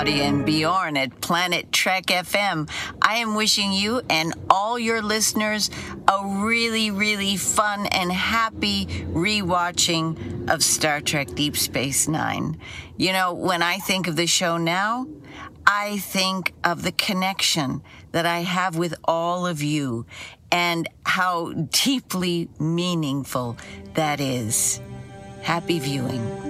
Claudia and Bjorn at Planet Trek FM. I am wishing you and all your listeners a really, really fun and happy rewatching of Star Trek Deep Space Nine. You know, when I think of the show now, I think of the connection that I have with all of you and how deeply meaningful that is. Happy viewing.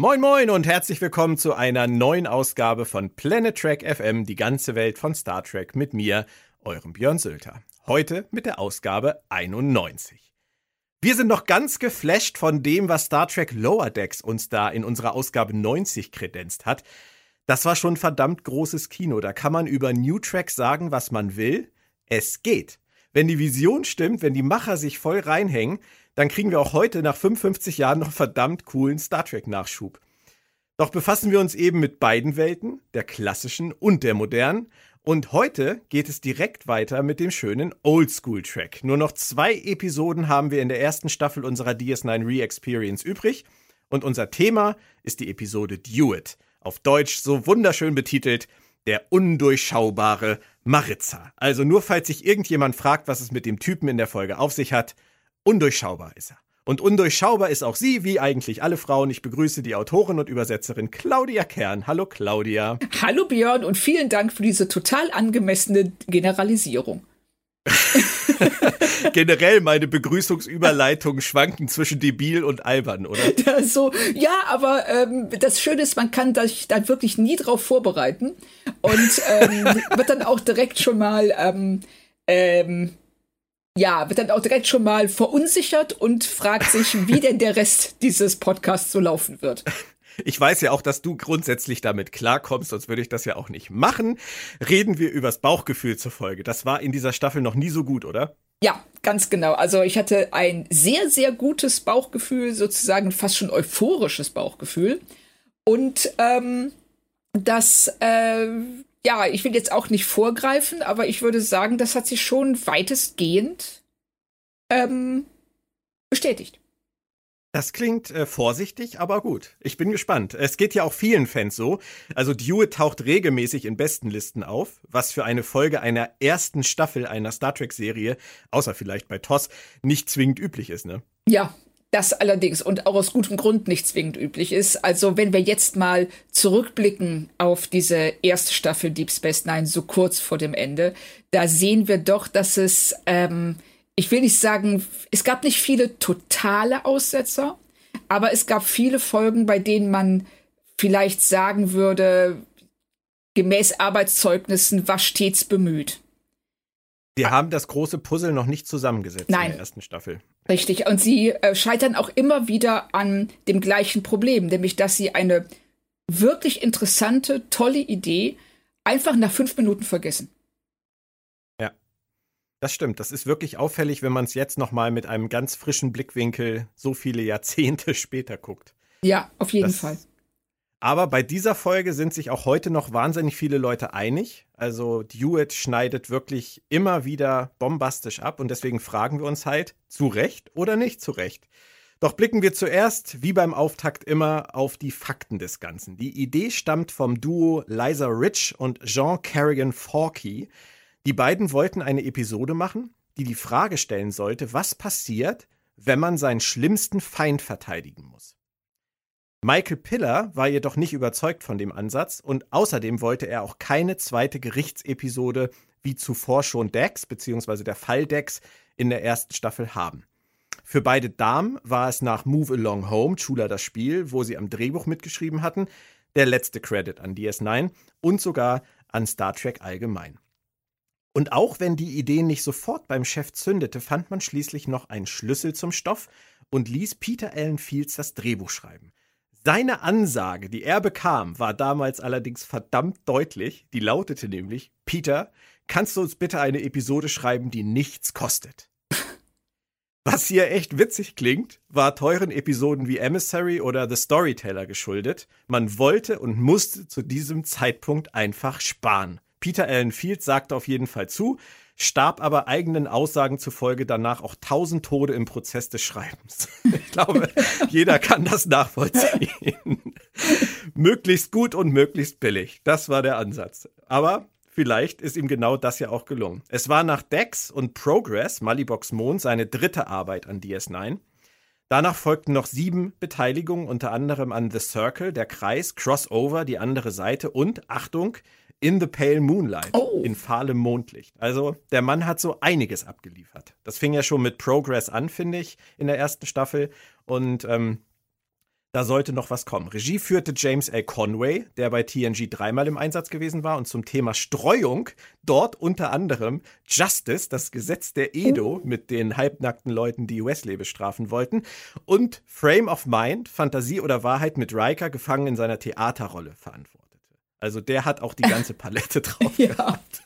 Moin Moin und herzlich willkommen zu einer neuen Ausgabe von Planet Trek FM, die ganze Welt von Star Trek mit mir, eurem Björn Sülter. Heute mit der Ausgabe 91. Wir sind noch ganz geflasht von dem, was Star Trek Lower Decks uns da in unserer Ausgabe 90 kredenzt hat. Das war schon verdammt großes Kino. Da kann man über New Track sagen, was man will. Es geht. Wenn die Vision stimmt, wenn die Macher sich voll reinhängen, dann kriegen wir auch heute nach 55 Jahren noch verdammt coolen Star Trek-Nachschub. Doch befassen wir uns eben mit beiden Welten, der klassischen und der modernen. Und heute geht es direkt weiter mit dem schönen Oldschool-Track. Nur noch zwei Episoden haben wir in der ersten Staffel unserer DS9 Re-Experience übrig. Und unser Thema ist die Episode Dewitt. Auf Deutsch so wunderschön betitelt, der undurchschaubare Maritza. Also nur falls sich irgendjemand fragt, was es mit dem Typen in der Folge auf sich hat, Undurchschaubar ist er. Und undurchschaubar ist auch sie, wie eigentlich alle Frauen. Ich begrüße die Autorin und Übersetzerin Claudia Kern. Hallo Claudia. Hallo Björn und vielen Dank für diese total angemessene Generalisierung. Generell meine Begrüßungsüberleitungen schwanken zwischen debil und albern, oder? Ja, so, ja aber ähm, das Schöne ist, man kann sich dann wirklich nie drauf vorbereiten und ähm, wird dann auch direkt schon mal ähm, ähm, ja, wird dann auch direkt schon mal verunsichert und fragt sich, wie denn der Rest dieses Podcasts so laufen wird. Ich weiß ja auch, dass du grundsätzlich damit klarkommst, sonst würde ich das ja auch nicht machen. Reden wir übers Bauchgefühl zur Folge. Das war in dieser Staffel noch nie so gut, oder? Ja, ganz genau. Also ich hatte ein sehr, sehr gutes Bauchgefühl, sozusagen fast schon euphorisches Bauchgefühl. Und ähm, das äh, ja, ich will jetzt auch nicht vorgreifen, aber ich würde sagen, das hat sich schon weitestgehend ähm, bestätigt. Das klingt äh, vorsichtig, aber gut. Ich bin gespannt. Es geht ja auch vielen Fans so. Also Dewitt taucht regelmäßig in Bestenlisten auf, was für eine Folge einer ersten Staffel einer Star Trek-Serie, außer vielleicht bei TOS, nicht zwingend üblich ist, ne? Ja, das allerdings und auch aus gutem Grund nicht zwingend üblich ist. Also wenn wir jetzt mal zurückblicken auf diese erste Staffel Deep Space Nine so kurz vor dem Ende, da sehen wir doch, dass es, ähm, ich will nicht sagen, es gab nicht viele totale Aussetzer, aber es gab viele Folgen, bei denen man vielleicht sagen würde, gemäß Arbeitszeugnissen war stets bemüht. Sie haben das große Puzzle noch nicht zusammengesetzt Nein. in der ersten Staffel. Richtig. Und sie äh, scheitern auch immer wieder an dem gleichen Problem, nämlich dass sie eine wirklich interessante, tolle Idee einfach nach fünf Minuten vergessen. Ja. Das stimmt. Das ist wirklich auffällig, wenn man es jetzt nochmal mit einem ganz frischen Blickwinkel so viele Jahrzehnte später guckt. Ja, auf jeden das, Fall. Aber bei dieser Folge sind sich auch heute noch wahnsinnig viele Leute einig. Also Dewitt schneidet wirklich immer wieder bombastisch ab und deswegen fragen wir uns halt, zu Recht oder nicht zu Recht. Doch blicken wir zuerst, wie beim Auftakt immer, auf die Fakten des Ganzen. Die Idee stammt vom Duo Liza Rich und Jean Carrigan Forkey. Die beiden wollten eine Episode machen, die die Frage stellen sollte, was passiert, wenn man seinen schlimmsten Feind verteidigen muss. Michael Piller war jedoch nicht überzeugt von dem Ansatz und außerdem wollte er auch keine zweite Gerichtsepisode wie zuvor schon Dex bzw. der Fall Dex in der ersten Staffel haben. Für beide Damen war es nach Move Along Home, Chula das Spiel, wo sie am Drehbuch mitgeschrieben hatten, der letzte Credit an DS9 und sogar an Star Trek allgemein. Und auch wenn die Idee nicht sofort beim Chef zündete, fand man schließlich noch einen Schlüssel zum Stoff und ließ Peter Allen Fields das Drehbuch schreiben. Seine Ansage, die er bekam, war damals allerdings verdammt deutlich. Die lautete nämlich, Peter, kannst du uns bitte eine Episode schreiben, die nichts kostet? Was hier echt witzig klingt, war teuren Episoden wie Emissary oder The Storyteller geschuldet. Man wollte und musste zu diesem Zeitpunkt einfach sparen. Peter Allen Fields sagte auf jeden Fall zu, starb aber eigenen Aussagen zufolge danach auch tausend Tode im Prozess des Schreibens. Ich glaube, jeder kann das nachvollziehen. möglichst gut und möglichst billig. Das war der Ansatz. Aber Vielleicht ist ihm genau das ja auch gelungen. Es war nach Dex und Progress, Malibox Mond, seine dritte Arbeit an DS9. Danach folgten noch sieben Beteiligungen, unter anderem an The Circle, der Kreis, Crossover, die andere Seite und, Achtung, In the Pale Moonlight, oh. in fahlem Mondlicht. Also der Mann hat so einiges abgeliefert. Das fing ja schon mit Progress an, finde ich, in der ersten Staffel. Und ähm, da sollte noch was kommen. Regie führte James L. Conway, der bei TNG dreimal im Einsatz gewesen war und zum Thema Streuung dort unter anderem Justice, das Gesetz der Edo, oh. mit den halbnackten Leuten, die Wesley bestrafen wollten, und Frame of Mind, Fantasie oder Wahrheit mit Riker gefangen in seiner Theaterrolle verantwortete. Also der hat auch die ganze Palette drauf ja. gehabt.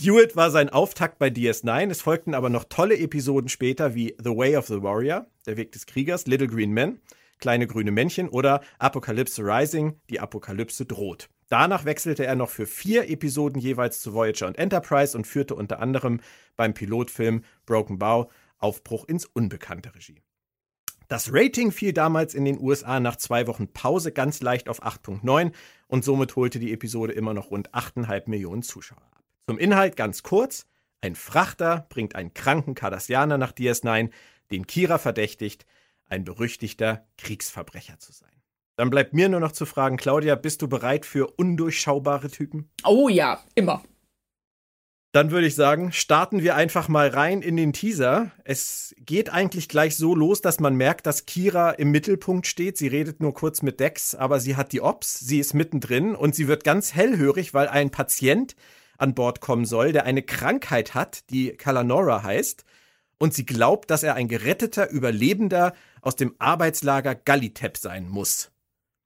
Dewitt war sein Auftakt bei DS9. Es folgten aber noch tolle Episoden später wie The Way of the Warrior, der Weg des Kriegers, Little Green Men kleine grüne Männchen oder Apokalypse Rising, die Apokalypse droht. Danach wechselte er noch für vier Episoden jeweils zu Voyager und Enterprise und führte unter anderem beim Pilotfilm Broken Bow Aufbruch ins Unbekannte Regie. Das Rating fiel damals in den USA nach zwei Wochen Pause ganz leicht auf 8.9 und somit holte die Episode immer noch rund 8,5 Millionen Zuschauer ab. Zum Inhalt ganz kurz. Ein Frachter bringt einen kranken Cardassianer nach DS9, den Kira verdächtigt, ein berüchtigter Kriegsverbrecher zu sein. Dann bleibt mir nur noch zu fragen, Claudia, bist du bereit für undurchschaubare Typen? Oh ja, immer. Dann würde ich sagen, starten wir einfach mal rein in den Teaser. Es geht eigentlich gleich so los, dass man merkt, dass Kira im Mittelpunkt steht. Sie redet nur kurz mit Dex, aber sie hat die Ops, sie ist mittendrin und sie wird ganz hellhörig, weil ein Patient an Bord kommen soll, der eine Krankheit hat, die Kalanora heißt. Und sie glaubt, dass er ein geretteter Überlebender aus dem Arbeitslager Gallitep sein muss.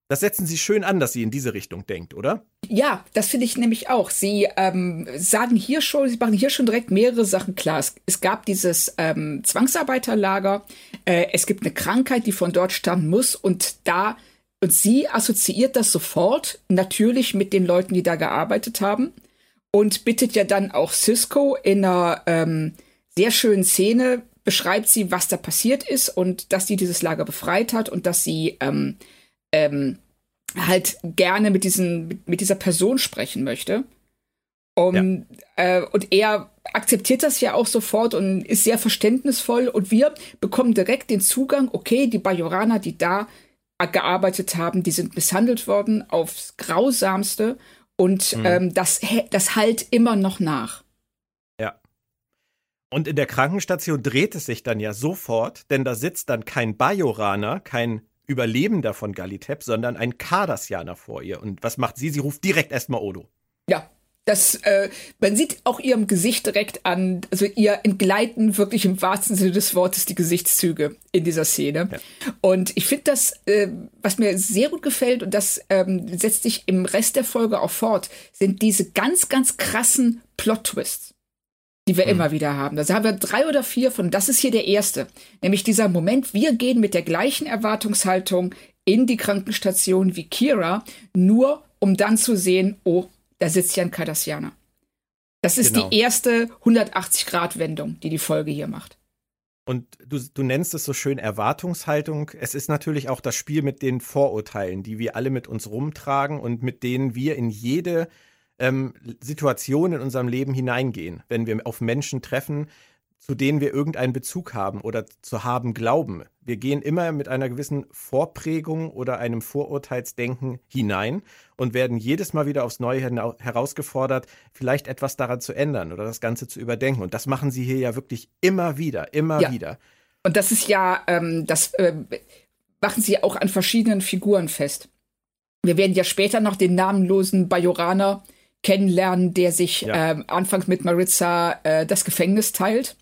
Das setzen Sie schön an, dass sie in diese Richtung denkt, oder? Ja, das finde ich nämlich auch. Sie ähm, sagen hier schon, Sie machen hier schon direkt mehrere Sachen klar. Es, es gab dieses ähm, Zwangsarbeiterlager, äh, es gibt eine Krankheit, die von dort stammen muss und da und sie assoziiert das sofort natürlich mit den Leuten, die da gearbeitet haben und bittet ja dann auch Cisco in einer ähm, sehr schönen Szene beschreibt sie, was da passiert ist und dass sie dieses Lager befreit hat und dass sie ähm, ähm, halt gerne mit, diesen, mit, dieser Person sprechen möchte. Um, ja. äh, und er akzeptiert das ja auch sofort und ist sehr verständnisvoll. Und wir bekommen direkt den Zugang, okay, die Bajoraner, die da gearbeitet haben, die sind misshandelt worden aufs Grausamste. Und mhm. ähm, das, das halt immer noch nach. Und in der Krankenstation dreht es sich dann ja sofort, denn da sitzt dann kein Bajoraner, kein Überlebender von Galitep, sondern ein Kardassianer vor ihr. Und was macht sie? Sie ruft direkt erstmal Odo. Ja, das, äh, man sieht auch ihrem Gesicht direkt an, also ihr entgleiten wirklich im wahrsten Sinne des Wortes die Gesichtszüge in dieser Szene. Ja. Und ich finde das, äh, was mir sehr gut gefällt, und das ähm, setzt sich im Rest der Folge auch fort, sind diese ganz, ganz krassen Plot-Twists die wir mhm. immer wieder haben. Da haben wir drei oder vier von, das ist hier der erste. Nämlich dieser Moment, wir gehen mit der gleichen Erwartungshaltung in die Krankenstation wie Kira, nur um dann zu sehen, oh, da sitzt ja ein Cardassianer. Das ist genau. die erste 180-Grad-Wendung, die die Folge hier macht. Und du, du nennst es so schön Erwartungshaltung. Es ist natürlich auch das Spiel mit den Vorurteilen, die wir alle mit uns rumtragen und mit denen wir in jede ähm, Situationen in unserem Leben hineingehen, wenn wir auf Menschen treffen, zu denen wir irgendeinen Bezug haben oder zu haben glauben. Wir gehen immer mit einer gewissen Vorprägung oder einem Vorurteilsdenken hinein und werden jedes Mal wieder aufs Neue herausgefordert, vielleicht etwas daran zu ändern oder das Ganze zu überdenken. Und das machen sie hier ja wirklich immer wieder, immer ja. wieder. Und das ist ja, ähm, das äh, machen sie auch an verschiedenen Figuren fest. Wir werden ja später noch den namenlosen Bajoraner kennenlernen, der sich ja. ähm, anfangs mit Maritza äh, das Gefängnis teilt,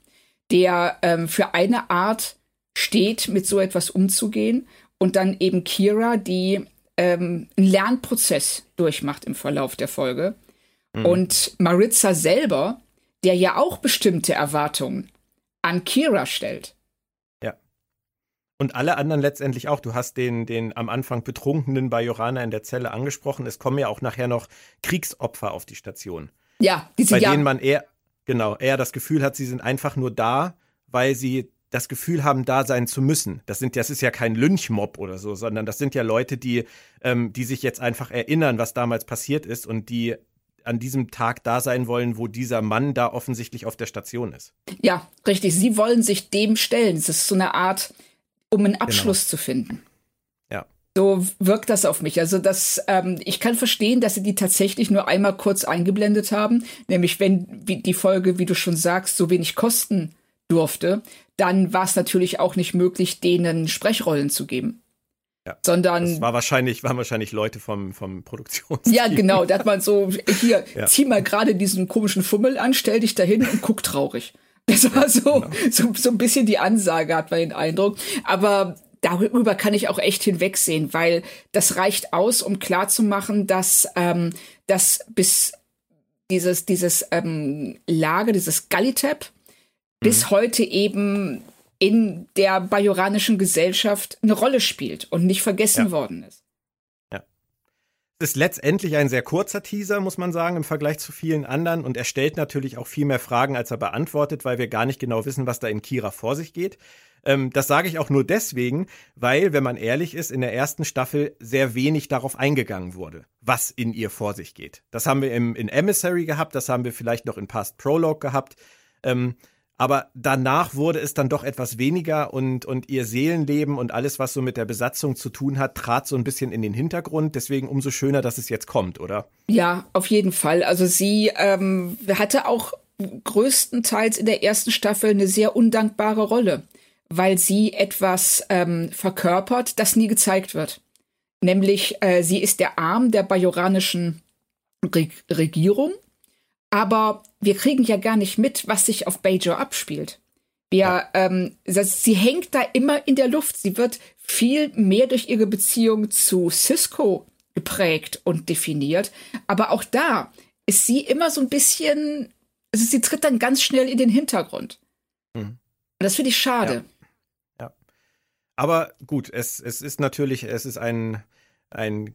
der ähm, für eine Art steht, mit so etwas umzugehen. Und dann eben Kira, die ähm, einen Lernprozess durchmacht im Verlauf der Folge. Mhm. Und Maritza selber, der ja auch bestimmte Erwartungen an Kira stellt. Ja. Und alle anderen letztendlich auch. Du hast den, den am Anfang Betrunkenen bei Jorana in der Zelle angesprochen. Es kommen ja auch nachher noch Kriegsopfer auf die Station. Ja, die sind bei denen man eher, genau, eher das Gefühl hat, sie sind einfach nur da, weil sie das Gefühl haben, da sein zu müssen. Das sind, das ist ja kein Lynchmob oder so, sondern das sind ja Leute, die, ähm, die sich jetzt einfach erinnern, was damals passiert ist und die an diesem Tag da sein wollen, wo dieser Mann da offensichtlich auf der Station ist. Ja, richtig. Sie wollen sich dem stellen. Es ist so eine Art, um einen Abschluss genau. zu finden. Ja. So wirkt das auf mich. Also das, ähm, ich kann verstehen, dass sie die tatsächlich nur einmal kurz eingeblendet haben, nämlich wenn die Folge, wie du schon sagst, so wenig kosten durfte, dann war es natürlich auch nicht möglich, denen Sprechrollen zu geben. Ja, sondern das war wahrscheinlich waren wahrscheinlich Leute vom vom Produktionsteam. Ja, genau, da hat man so hier ja. zieh mal gerade diesen komischen Fummel an, stell dich dahin und guck traurig. Das war so, genau. so so ein bisschen die Ansage hat man den Eindruck, aber darüber kann ich auch echt hinwegsehen, weil das reicht aus, um klarzumachen, dass ähm, dass bis dieses dieses ähm, Lager, dieses Gallitap bis mhm. heute eben in der bajoranischen Gesellschaft eine Rolle spielt und nicht vergessen ja. worden ist. Ist letztendlich ein sehr kurzer Teaser, muss man sagen, im Vergleich zu vielen anderen. Und er stellt natürlich auch viel mehr Fragen, als er beantwortet, weil wir gar nicht genau wissen, was da in Kira vor sich geht. Ähm, das sage ich auch nur deswegen, weil, wenn man ehrlich ist, in der ersten Staffel sehr wenig darauf eingegangen wurde, was in ihr vor sich geht. Das haben wir im, in Emissary gehabt, das haben wir vielleicht noch in Past Prologue gehabt. Ähm, aber danach wurde es dann doch etwas weniger und, und ihr Seelenleben und alles, was so mit der Besatzung zu tun hat, trat so ein bisschen in den Hintergrund. Deswegen umso schöner, dass es jetzt kommt, oder? Ja, auf jeden Fall. Also sie ähm, hatte auch größtenteils in der ersten Staffel eine sehr undankbare Rolle, weil sie etwas ähm, verkörpert, das nie gezeigt wird. Nämlich, äh, sie ist der Arm der bajoranischen Re Regierung aber wir kriegen ja gar nicht mit, was sich auf Bajor abspielt. Wir, ja. ähm, das, sie hängt da immer in der Luft. Sie wird viel mehr durch ihre Beziehung zu Cisco geprägt und definiert. Aber auch da ist sie immer so ein bisschen, also sie tritt dann ganz schnell in den Hintergrund. Mhm. Und das finde ich schade. Ja. ja. Aber gut, es, es ist natürlich, es ist ein, ein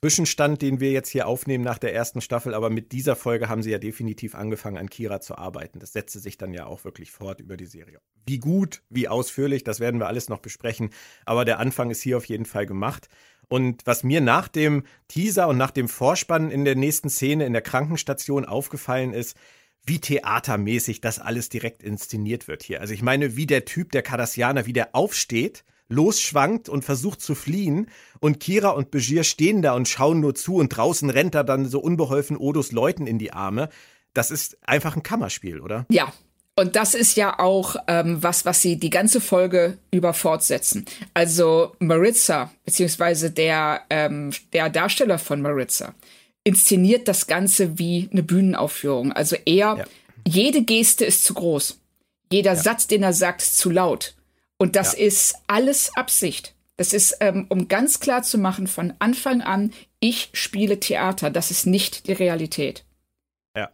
Zwischenstand, den wir jetzt hier aufnehmen nach der ersten Staffel, aber mit dieser Folge haben sie ja definitiv angefangen, an Kira zu arbeiten. Das setzte sich dann ja auch wirklich fort über die Serie. Wie gut, wie ausführlich, das werden wir alles noch besprechen, aber der Anfang ist hier auf jeden Fall gemacht. Und was mir nach dem Teaser und nach dem Vorspann in der nächsten Szene in der Krankenstation aufgefallen ist, wie theatermäßig das alles direkt inszeniert wird hier. Also ich meine, wie der Typ, der Cardassianer, wie der aufsteht losschwankt und versucht zu fliehen. Und Kira und Begier stehen da und schauen nur zu und draußen rennt er dann so unbeholfen Odos Leuten in die Arme. Das ist einfach ein Kammerspiel, oder? Ja, und das ist ja auch ähm, was, was sie die ganze Folge über fortsetzen. Also Maritza, beziehungsweise der, ähm, der Darsteller von Maritza, inszeniert das Ganze wie eine Bühnenaufführung. Also er, ja. jede Geste ist zu groß. Jeder ja. Satz, den er sagt, ist zu laut. Und das ja. ist alles Absicht. Das ist, ähm, um ganz klar zu machen, von Anfang an, ich spiele Theater. Das ist nicht die Realität. Ja.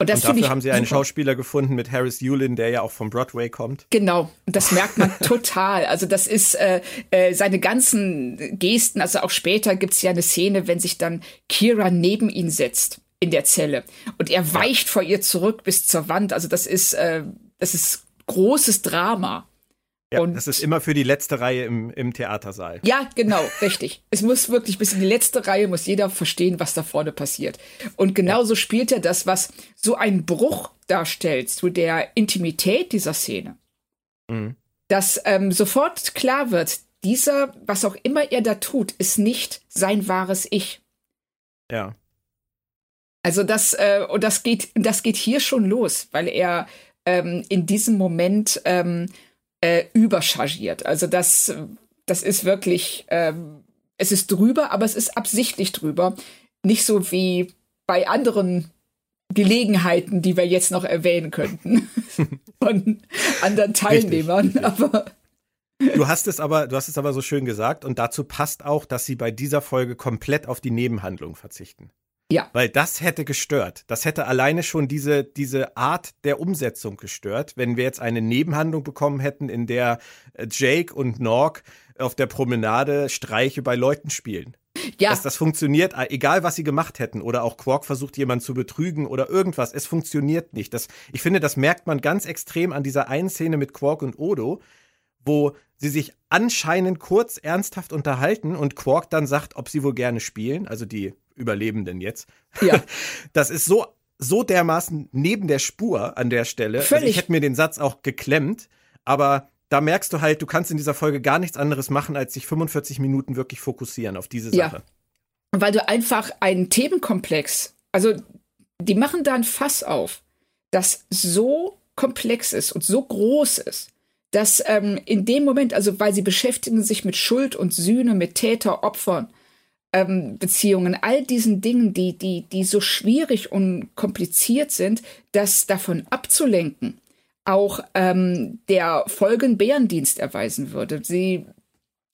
Und, das und dafür haben sie einen super. Schauspieler gefunden mit Harris Yulin, der ja auch vom Broadway kommt. Genau. Und das merkt man total. Also das ist äh, äh, seine ganzen Gesten. Also auch später gibt es ja eine Szene, wenn sich dann Kira neben ihn setzt in der Zelle und er weicht ja. vor ihr zurück bis zur Wand. Also das ist, äh, das ist großes Drama. Ja, und das ist immer für die letzte Reihe im, im Theatersaal. Ja, genau, richtig. Es muss wirklich bis in die letzte Reihe muss jeder verstehen, was da vorne passiert. Und genauso ja. spielt er das, was so einen Bruch darstellt zu der Intimität dieser Szene. Mhm. Dass ähm, sofort klar wird, dieser, was auch immer er da tut, ist nicht sein wahres Ich. Ja. Also das, äh, und das geht, das geht hier schon los, weil er ähm, in diesem Moment ähm, äh, überchargiert. Also das, das ist wirklich, ähm, es ist drüber, aber es ist absichtlich drüber. Nicht so wie bei anderen Gelegenheiten, die wir jetzt noch erwähnen könnten von anderen Teilnehmern, Richtig. aber Du hast es aber, du hast es aber so schön gesagt und dazu passt auch, dass sie bei dieser Folge komplett auf die Nebenhandlung verzichten. Ja. Weil das hätte gestört. Das hätte alleine schon diese, diese Art der Umsetzung gestört, wenn wir jetzt eine Nebenhandlung bekommen hätten, in der äh, Jake und Nork auf der Promenade Streiche bei Leuten spielen. Ja. Dass das funktioniert, äh, egal was sie gemacht hätten. Oder auch Quark versucht jemanden zu betrügen oder irgendwas. Es funktioniert nicht. Das, ich finde, das merkt man ganz extrem an dieser einen Szene mit Quark und Odo, wo sie sich anscheinend kurz ernsthaft unterhalten und Quark dann sagt, ob sie wohl gerne spielen, also die Überlebenden jetzt. Ja. Das ist so, so dermaßen neben der Spur an der Stelle. Völlig. Also ich hätte mir den Satz auch geklemmt, aber da merkst du halt, du kannst in dieser Folge gar nichts anderes machen, als sich 45 Minuten wirklich fokussieren auf diese Sache. Ja. Weil du einfach einen Themenkomplex, also die machen da ein Fass auf, das so komplex ist und so groß ist, dass ähm, in dem Moment, also weil sie beschäftigen sich mit Schuld und Sühne, mit Täter, Opfern, ähm, Beziehungen, all diesen Dingen, die, die, die so schwierig und kompliziert sind, das davon abzulenken, auch ähm, der Folgen Bärendienst erweisen würde. Sie,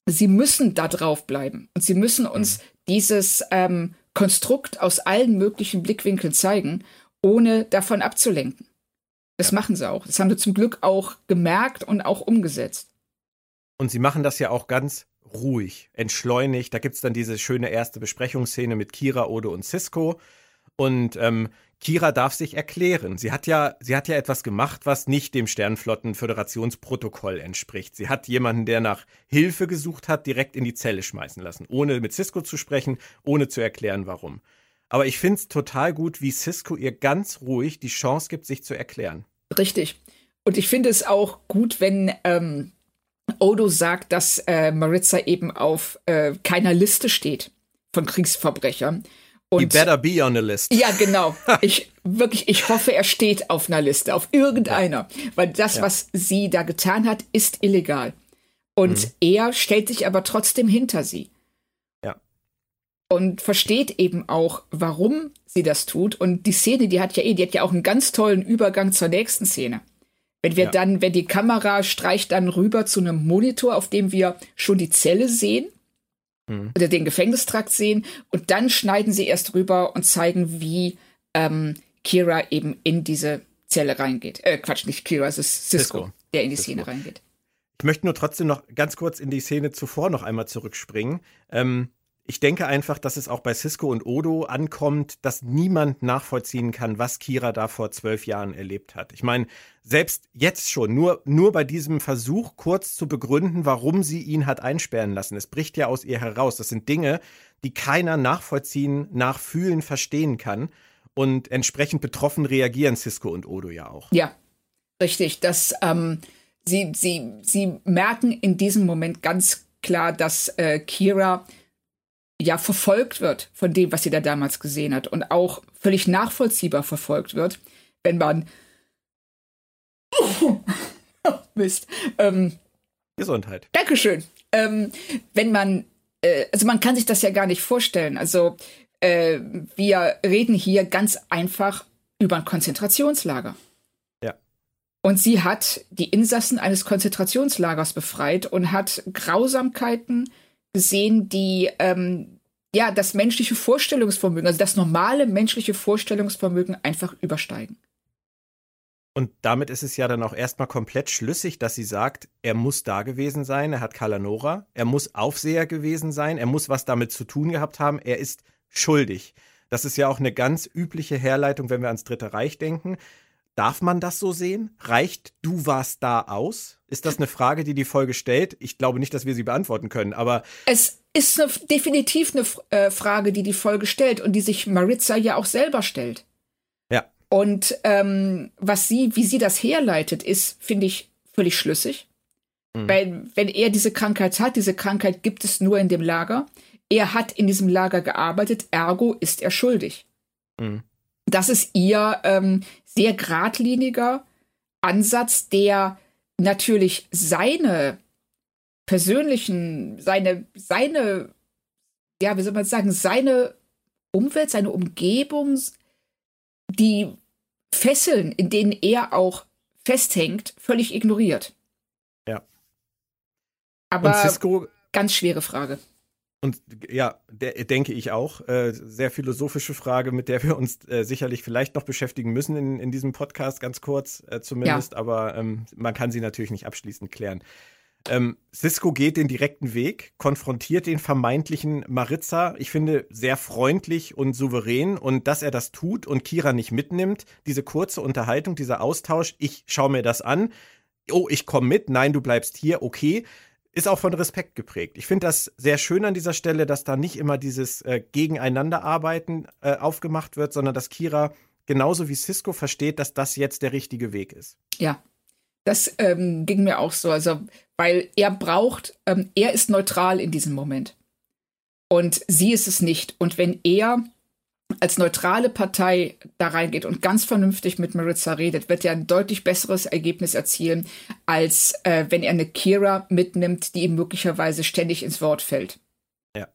sie müssen da drauf bleiben und sie müssen uns mhm. dieses ähm, Konstrukt aus allen möglichen Blickwinkeln zeigen, ohne davon abzulenken. Das ja. machen sie auch. Das haben sie zum Glück auch gemerkt und auch umgesetzt. Und sie machen das ja auch ganz ruhig, entschleunigt. Da gibt es dann diese schöne erste Besprechungsszene mit Kira, Odo und Cisco. Und ähm, Kira darf sich erklären. Sie hat ja, sie hat ja etwas gemacht, was nicht dem Sternflotten-Föderationsprotokoll entspricht. Sie hat jemanden, der nach Hilfe gesucht hat, direkt in die Zelle schmeißen lassen, ohne mit Cisco zu sprechen, ohne zu erklären, warum. Aber ich finde es total gut, wie Cisco ihr ganz ruhig die Chance gibt, sich zu erklären. Richtig. Und ich finde es auch gut, wenn ähm, Odo sagt, dass äh, Maritza eben auf äh, keiner Liste steht von Kriegsverbrechern. Und, He better be on a list. Ja, genau. Ich wirklich, ich hoffe, er steht auf einer Liste, auf irgendeiner, weil das, ja. was sie da getan hat, ist illegal. Und mhm. er stellt sich aber trotzdem hinter sie. Ja. Und versteht eben auch, warum sie das tut. Und die Szene, die hat ja eh, die hat ja auch einen ganz tollen Übergang zur nächsten Szene. Wenn wir ja. dann, wenn die Kamera streicht dann rüber zu einem Monitor, auf dem wir schon die Zelle sehen mhm. oder den Gefängnistrakt sehen und dann schneiden sie erst rüber und zeigen, wie ähm, Kira eben in diese Zelle reingeht. Äh, Quatsch, nicht Kira, es ist Cisco, Cisco. der in die Cisco. Szene reingeht. Ich möchte nur trotzdem noch ganz kurz in die Szene zuvor noch einmal zurückspringen. Ähm, ich denke einfach, dass es auch bei Cisco und Odo ankommt, dass niemand nachvollziehen kann, was Kira da vor zwölf Jahren erlebt hat. Ich meine, selbst jetzt schon, nur, nur bei diesem Versuch, kurz zu begründen, warum sie ihn hat einsperren lassen. Es bricht ja aus ihr heraus. Das sind Dinge, die keiner nachvollziehen, nachfühlen, verstehen kann. Und entsprechend betroffen reagieren Cisco und Odo ja auch. Ja, richtig. Das, ähm, sie, sie, sie merken in diesem Moment ganz klar, dass äh, Kira ja verfolgt wird von dem, was sie da damals gesehen hat und auch völlig nachvollziehbar verfolgt wird, wenn man Mist. Ähm, Gesundheit. Dankeschön. Ähm, wenn man, äh, also man kann sich das ja gar nicht vorstellen. Also äh, wir reden hier ganz einfach über ein Konzentrationslager. Ja. Und sie hat die Insassen eines Konzentrationslagers befreit und hat Grausamkeiten gesehen, die ähm, ja das menschliche Vorstellungsvermögen, also das normale menschliche Vorstellungsvermögen einfach übersteigen. Und damit ist es ja dann auch erstmal komplett schlüssig, dass sie sagt, er muss da gewesen sein, er hat Kalanora, er muss Aufseher gewesen sein, er muss was damit zu tun gehabt haben, er ist schuldig. Das ist ja auch eine ganz übliche Herleitung, wenn wir ans Dritte Reich denken. Darf man das so sehen? Reicht du warst da aus? Ist das eine Frage, die die Folge stellt? Ich glaube nicht, dass wir sie beantworten können, aber. Es ist eine, definitiv eine äh, Frage, die die Folge stellt und die sich Maritza ja auch selber stellt. Ja. Und ähm, was sie, wie sie das herleitet, ist, finde ich, völlig schlüssig. Mhm. Weil, wenn er diese Krankheit hat, diese Krankheit gibt es nur in dem Lager. Er hat in diesem Lager gearbeitet, ergo ist er schuldig. Mhm das ist ihr ähm, sehr geradliniger Ansatz, der natürlich seine persönlichen, seine, seine, ja, wie soll man sagen, seine Umwelt, seine Umgebung, die Fesseln, in denen er auch festhängt, völlig ignoriert. Ja. Aber Cisco, ganz schwere Frage. Und ja, der, denke ich auch. Äh, sehr philosophische Frage, mit der wir uns äh, sicherlich vielleicht noch beschäftigen müssen in, in diesem Podcast, ganz kurz äh, zumindest. Ja. Aber ähm, man kann sie natürlich nicht abschließend klären. Ähm, Cisco geht den direkten Weg, konfrontiert den vermeintlichen Maritza, ich finde, sehr freundlich und souverän. Und dass er das tut und Kira nicht mitnimmt, diese kurze Unterhaltung, dieser Austausch, ich schaue mir das an. Oh, ich komme mit. Nein, du bleibst hier. Okay ist auch von Respekt geprägt. Ich finde das sehr schön an dieser Stelle, dass da nicht immer dieses äh, Gegeneinanderarbeiten äh, aufgemacht wird, sondern dass Kira genauso wie Cisco versteht, dass das jetzt der richtige Weg ist. Ja, das ähm, ging mir auch so. Also, weil er braucht, ähm, er ist neutral in diesem Moment. Und sie ist es nicht. Und wenn er als neutrale Partei da reingeht und ganz vernünftig mit Maritza redet, wird er ein deutlich besseres Ergebnis erzielen, als äh, wenn er eine Kira mitnimmt, die ihm möglicherweise ständig ins Wort fällt. Ja.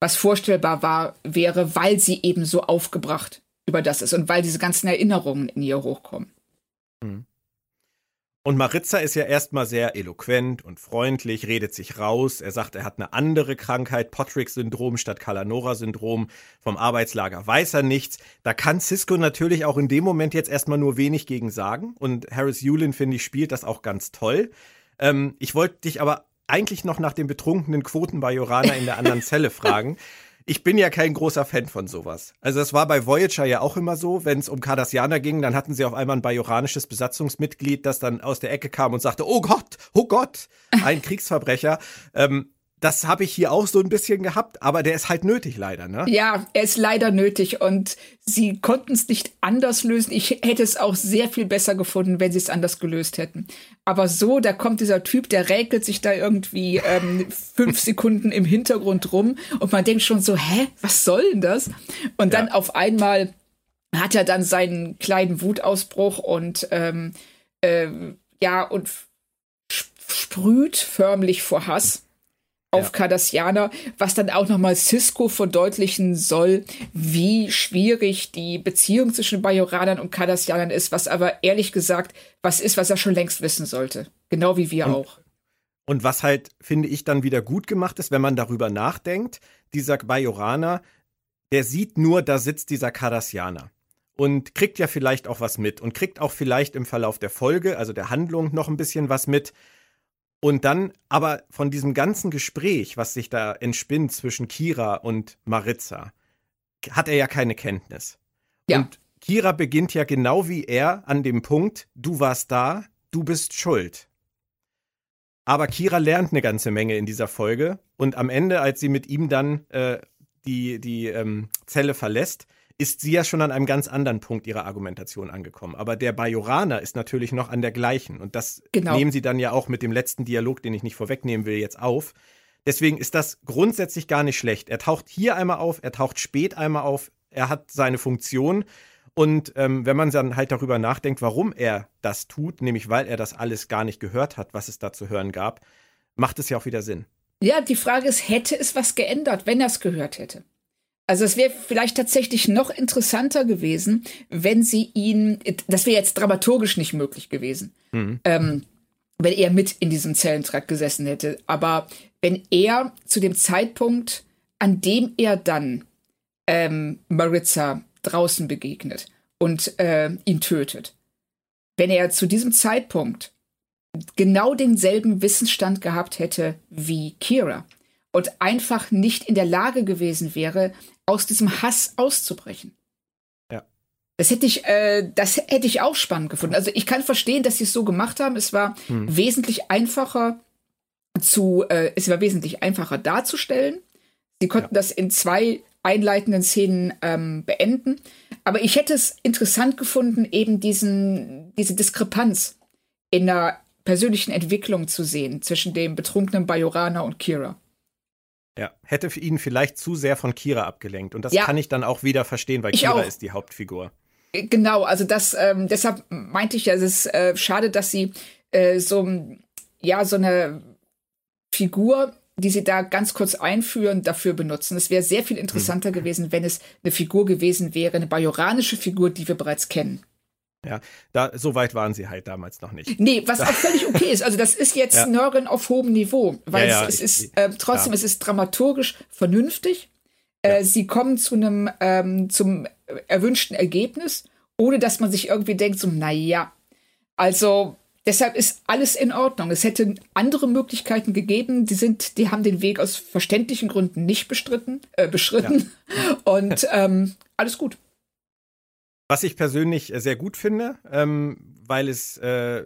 Was vorstellbar war, wäre, weil sie eben so aufgebracht über das ist und weil diese ganzen Erinnerungen in ihr hochkommen. Mhm. Und Maritza ist ja erstmal sehr eloquent und freundlich, redet sich raus. Er sagt, er hat eine andere Krankheit, Potrick-Syndrom statt Kalanora-Syndrom. Vom Arbeitslager weiß er nichts. Da kann Cisco natürlich auch in dem Moment jetzt erstmal nur wenig gegen sagen. Und Harris Yulin, finde ich, spielt das auch ganz toll. Ähm, ich wollte dich aber eigentlich noch nach dem betrunkenen Quotenbajoraner in der anderen Zelle fragen ich bin ja kein großer Fan von sowas. Also es war bei Voyager ja auch immer so, wenn es um Cardassianer ging, dann hatten sie auf einmal ein bajoranisches Besatzungsmitglied, das dann aus der Ecke kam und sagte, oh Gott, oh Gott, ein Kriegsverbrecher. Ähm, das habe ich hier auch so ein bisschen gehabt, aber der ist halt nötig leider, ne? Ja, er ist leider nötig und sie konnten es nicht anders lösen. Ich hätte es auch sehr viel besser gefunden, wenn sie es anders gelöst hätten. Aber so, da kommt dieser Typ, der räkelt sich da irgendwie ähm, fünf Sekunden im Hintergrund rum und man denkt schon so, hä, was soll denn das? Und dann ja. auf einmal hat er dann seinen kleinen Wutausbruch und ähm, äh, ja, und sprüht förmlich vor Hass auf ja. Cardassianer, was dann auch nochmal Cisco verdeutlichen soll, wie schwierig die Beziehung zwischen Bajoranern und Cardassianern ist, was aber ehrlich gesagt was ist, was er schon längst wissen sollte. Genau wie wir und, auch. Und was halt, finde ich, dann wieder gut gemacht ist, wenn man darüber nachdenkt, dieser Bajoraner, der sieht nur, da sitzt dieser Cardassianer und kriegt ja vielleicht auch was mit und kriegt auch vielleicht im Verlauf der Folge, also der Handlung, noch ein bisschen was mit. Und dann aber von diesem ganzen Gespräch, was sich da entspinnt zwischen Kira und Maritza, hat er ja keine Kenntnis. Ja. Und Kira beginnt ja genau wie er an dem Punkt, du warst da, du bist schuld. Aber Kira lernt eine ganze Menge in dieser Folge und am Ende, als sie mit ihm dann äh, die, die ähm, Zelle verlässt, ist sie ja schon an einem ganz anderen Punkt ihrer Argumentation angekommen. Aber der Bajoraner ist natürlich noch an der gleichen. Und das genau. nehmen sie dann ja auch mit dem letzten Dialog, den ich nicht vorwegnehmen will, jetzt auf. Deswegen ist das grundsätzlich gar nicht schlecht. Er taucht hier einmal auf, er taucht spät einmal auf, er hat seine Funktion. Und ähm, wenn man dann halt darüber nachdenkt, warum er das tut, nämlich weil er das alles gar nicht gehört hat, was es da zu hören gab, macht es ja auch wieder Sinn. Ja, die Frage ist, hätte es was geändert, wenn er es gehört hätte? Also es wäre vielleicht tatsächlich noch interessanter gewesen, wenn sie ihn, das wäre jetzt dramaturgisch nicht möglich gewesen, mhm. ähm, wenn er mit in diesem Zellentrakt gesessen hätte. Aber wenn er zu dem Zeitpunkt, an dem er dann ähm, Maritza draußen begegnet und äh, ihn tötet, wenn er zu diesem Zeitpunkt genau denselben Wissensstand gehabt hätte wie Kira und einfach nicht in der Lage gewesen wäre, aus diesem Hass auszubrechen. Ja. Das hätte ich, äh, das hätte ich auch spannend gefunden. Also ich kann verstehen, dass sie es so gemacht haben. Es war hm. wesentlich einfacher zu, äh, es war wesentlich einfacher darzustellen. Sie konnten ja. das in zwei einleitenden Szenen ähm, beenden. Aber ich hätte es interessant gefunden, eben diesen, diese Diskrepanz in der persönlichen Entwicklung zu sehen zwischen dem betrunkenen Bajoraner und Kira. Ja, hätte für ihn vielleicht zu sehr von Kira abgelenkt. Und das ja. kann ich dann auch wieder verstehen, weil ich Kira auch. ist die Hauptfigur. Genau, also das, ähm, deshalb meinte ich ja, es ist äh, schade, dass sie äh, so, ja, so eine Figur die sie da ganz kurz einführen, dafür benutzen. Es wäre sehr viel interessanter mhm. gewesen, wenn es eine Figur gewesen wäre, eine bajoranische Figur, die wir bereits kennen. Ja, da, so weit waren sie halt damals noch nicht. Nee, was auch völlig okay ist. Also das ist jetzt ja. Nörgeln auf hohem Niveau, weil ja, ja, es, es, ist äh, trotzdem, es ist dramaturgisch vernünftig. Äh, sie kommen zu einem ähm, zum erwünschten Ergebnis, ohne dass man sich irgendwie denkt, so, na ja, also deshalb ist alles in Ordnung. Es hätte andere Möglichkeiten gegeben, die sind, die haben den Weg aus verständlichen Gründen nicht bestritten, äh, beschritten. Und ähm, alles gut. Was ich persönlich sehr gut finde, ähm, weil es äh,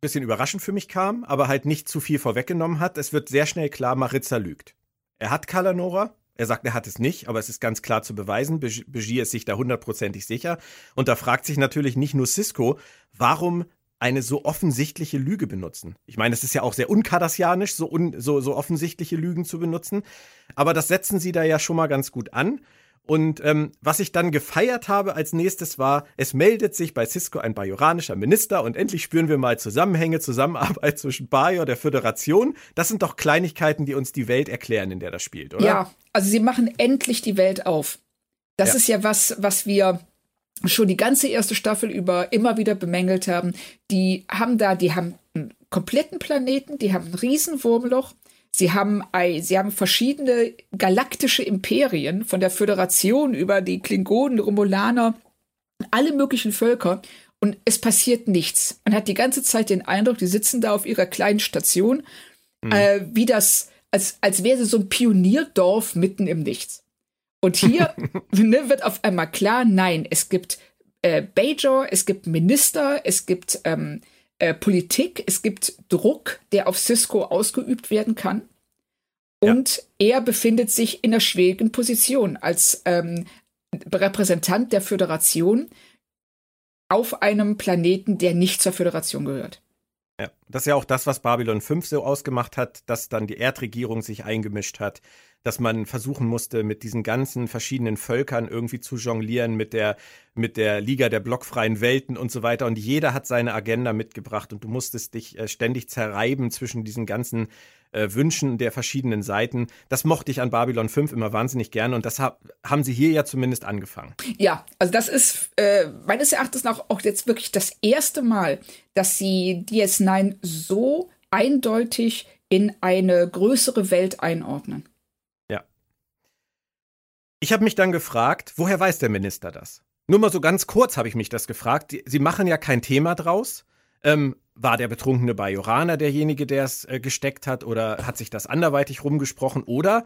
bisschen überraschend für mich kam, aber halt nicht zu viel vorweggenommen hat. Es wird sehr schnell klar, Maritza lügt. Er hat Kalanora. Er sagt, er hat es nicht, aber es ist ganz klar zu beweisen. Begier ist sich da hundertprozentig sicher. Und da fragt sich natürlich nicht nur Cisco, warum eine so offensichtliche Lüge benutzen. Ich meine, es ist ja auch sehr unkardassianisch, so, un, so, so offensichtliche Lügen zu benutzen. Aber das setzen sie da ja schon mal ganz gut an. Und ähm, was ich dann gefeiert habe als nächstes war, es meldet sich bei Cisco ein bajoranischer Minister und endlich spüren wir mal Zusammenhänge, Zusammenarbeit zwischen Bajor, der Föderation. Das sind doch Kleinigkeiten, die uns die Welt erklären, in der das spielt, oder? Ja, also sie machen endlich die Welt auf. Das ja. ist ja was, was wir schon die ganze erste Staffel über immer wieder bemängelt haben. Die haben da, die haben einen kompletten Planeten, die haben ein Riesenwurmloch, Sie haben, sie haben verschiedene galaktische Imperien, von der Föderation über die Klingonen, Romulaner, alle möglichen Völker. Und es passiert nichts. Man hat die ganze Zeit den Eindruck, die sitzen da auf ihrer kleinen Station, mhm. äh, wie das, als, als wäre sie so ein Pionierdorf mitten im Nichts. Und hier ne, wird auf einmal klar, nein, es gibt äh, Bajor, es gibt Minister, es gibt ähm, äh, Politik, es gibt Druck, der auf Cisco ausgeübt werden kann. Und ja. er befindet sich in einer schwierigen Position als ähm, Repräsentant der Föderation auf einem Planeten, der nicht zur Föderation gehört. Ja, das ist ja auch das, was Babylon 5 so ausgemacht hat, dass dann die Erdregierung sich eingemischt hat, dass man versuchen musste, mit diesen ganzen verschiedenen Völkern irgendwie zu jonglieren, mit der, mit der Liga der blockfreien Welten und so weiter. Und jeder hat seine Agenda mitgebracht und du musstest dich äh, ständig zerreiben zwischen diesen ganzen äh, Wünschen der verschiedenen Seiten. Das mochte ich an Babylon 5 immer wahnsinnig gerne und das hab, haben sie hier ja zumindest angefangen. Ja, also das ist äh, meines Erachtens nach auch jetzt wirklich das erste Mal, dass sie DS9 so eindeutig in eine größere Welt einordnen. Ich habe mich dann gefragt, woher weiß der Minister das? Nur mal so ganz kurz habe ich mich das gefragt. Sie machen ja kein Thema draus. Ähm, war der betrunkene Bajoraner derjenige, der es äh, gesteckt hat, oder hat sich das anderweitig rumgesprochen? Oder,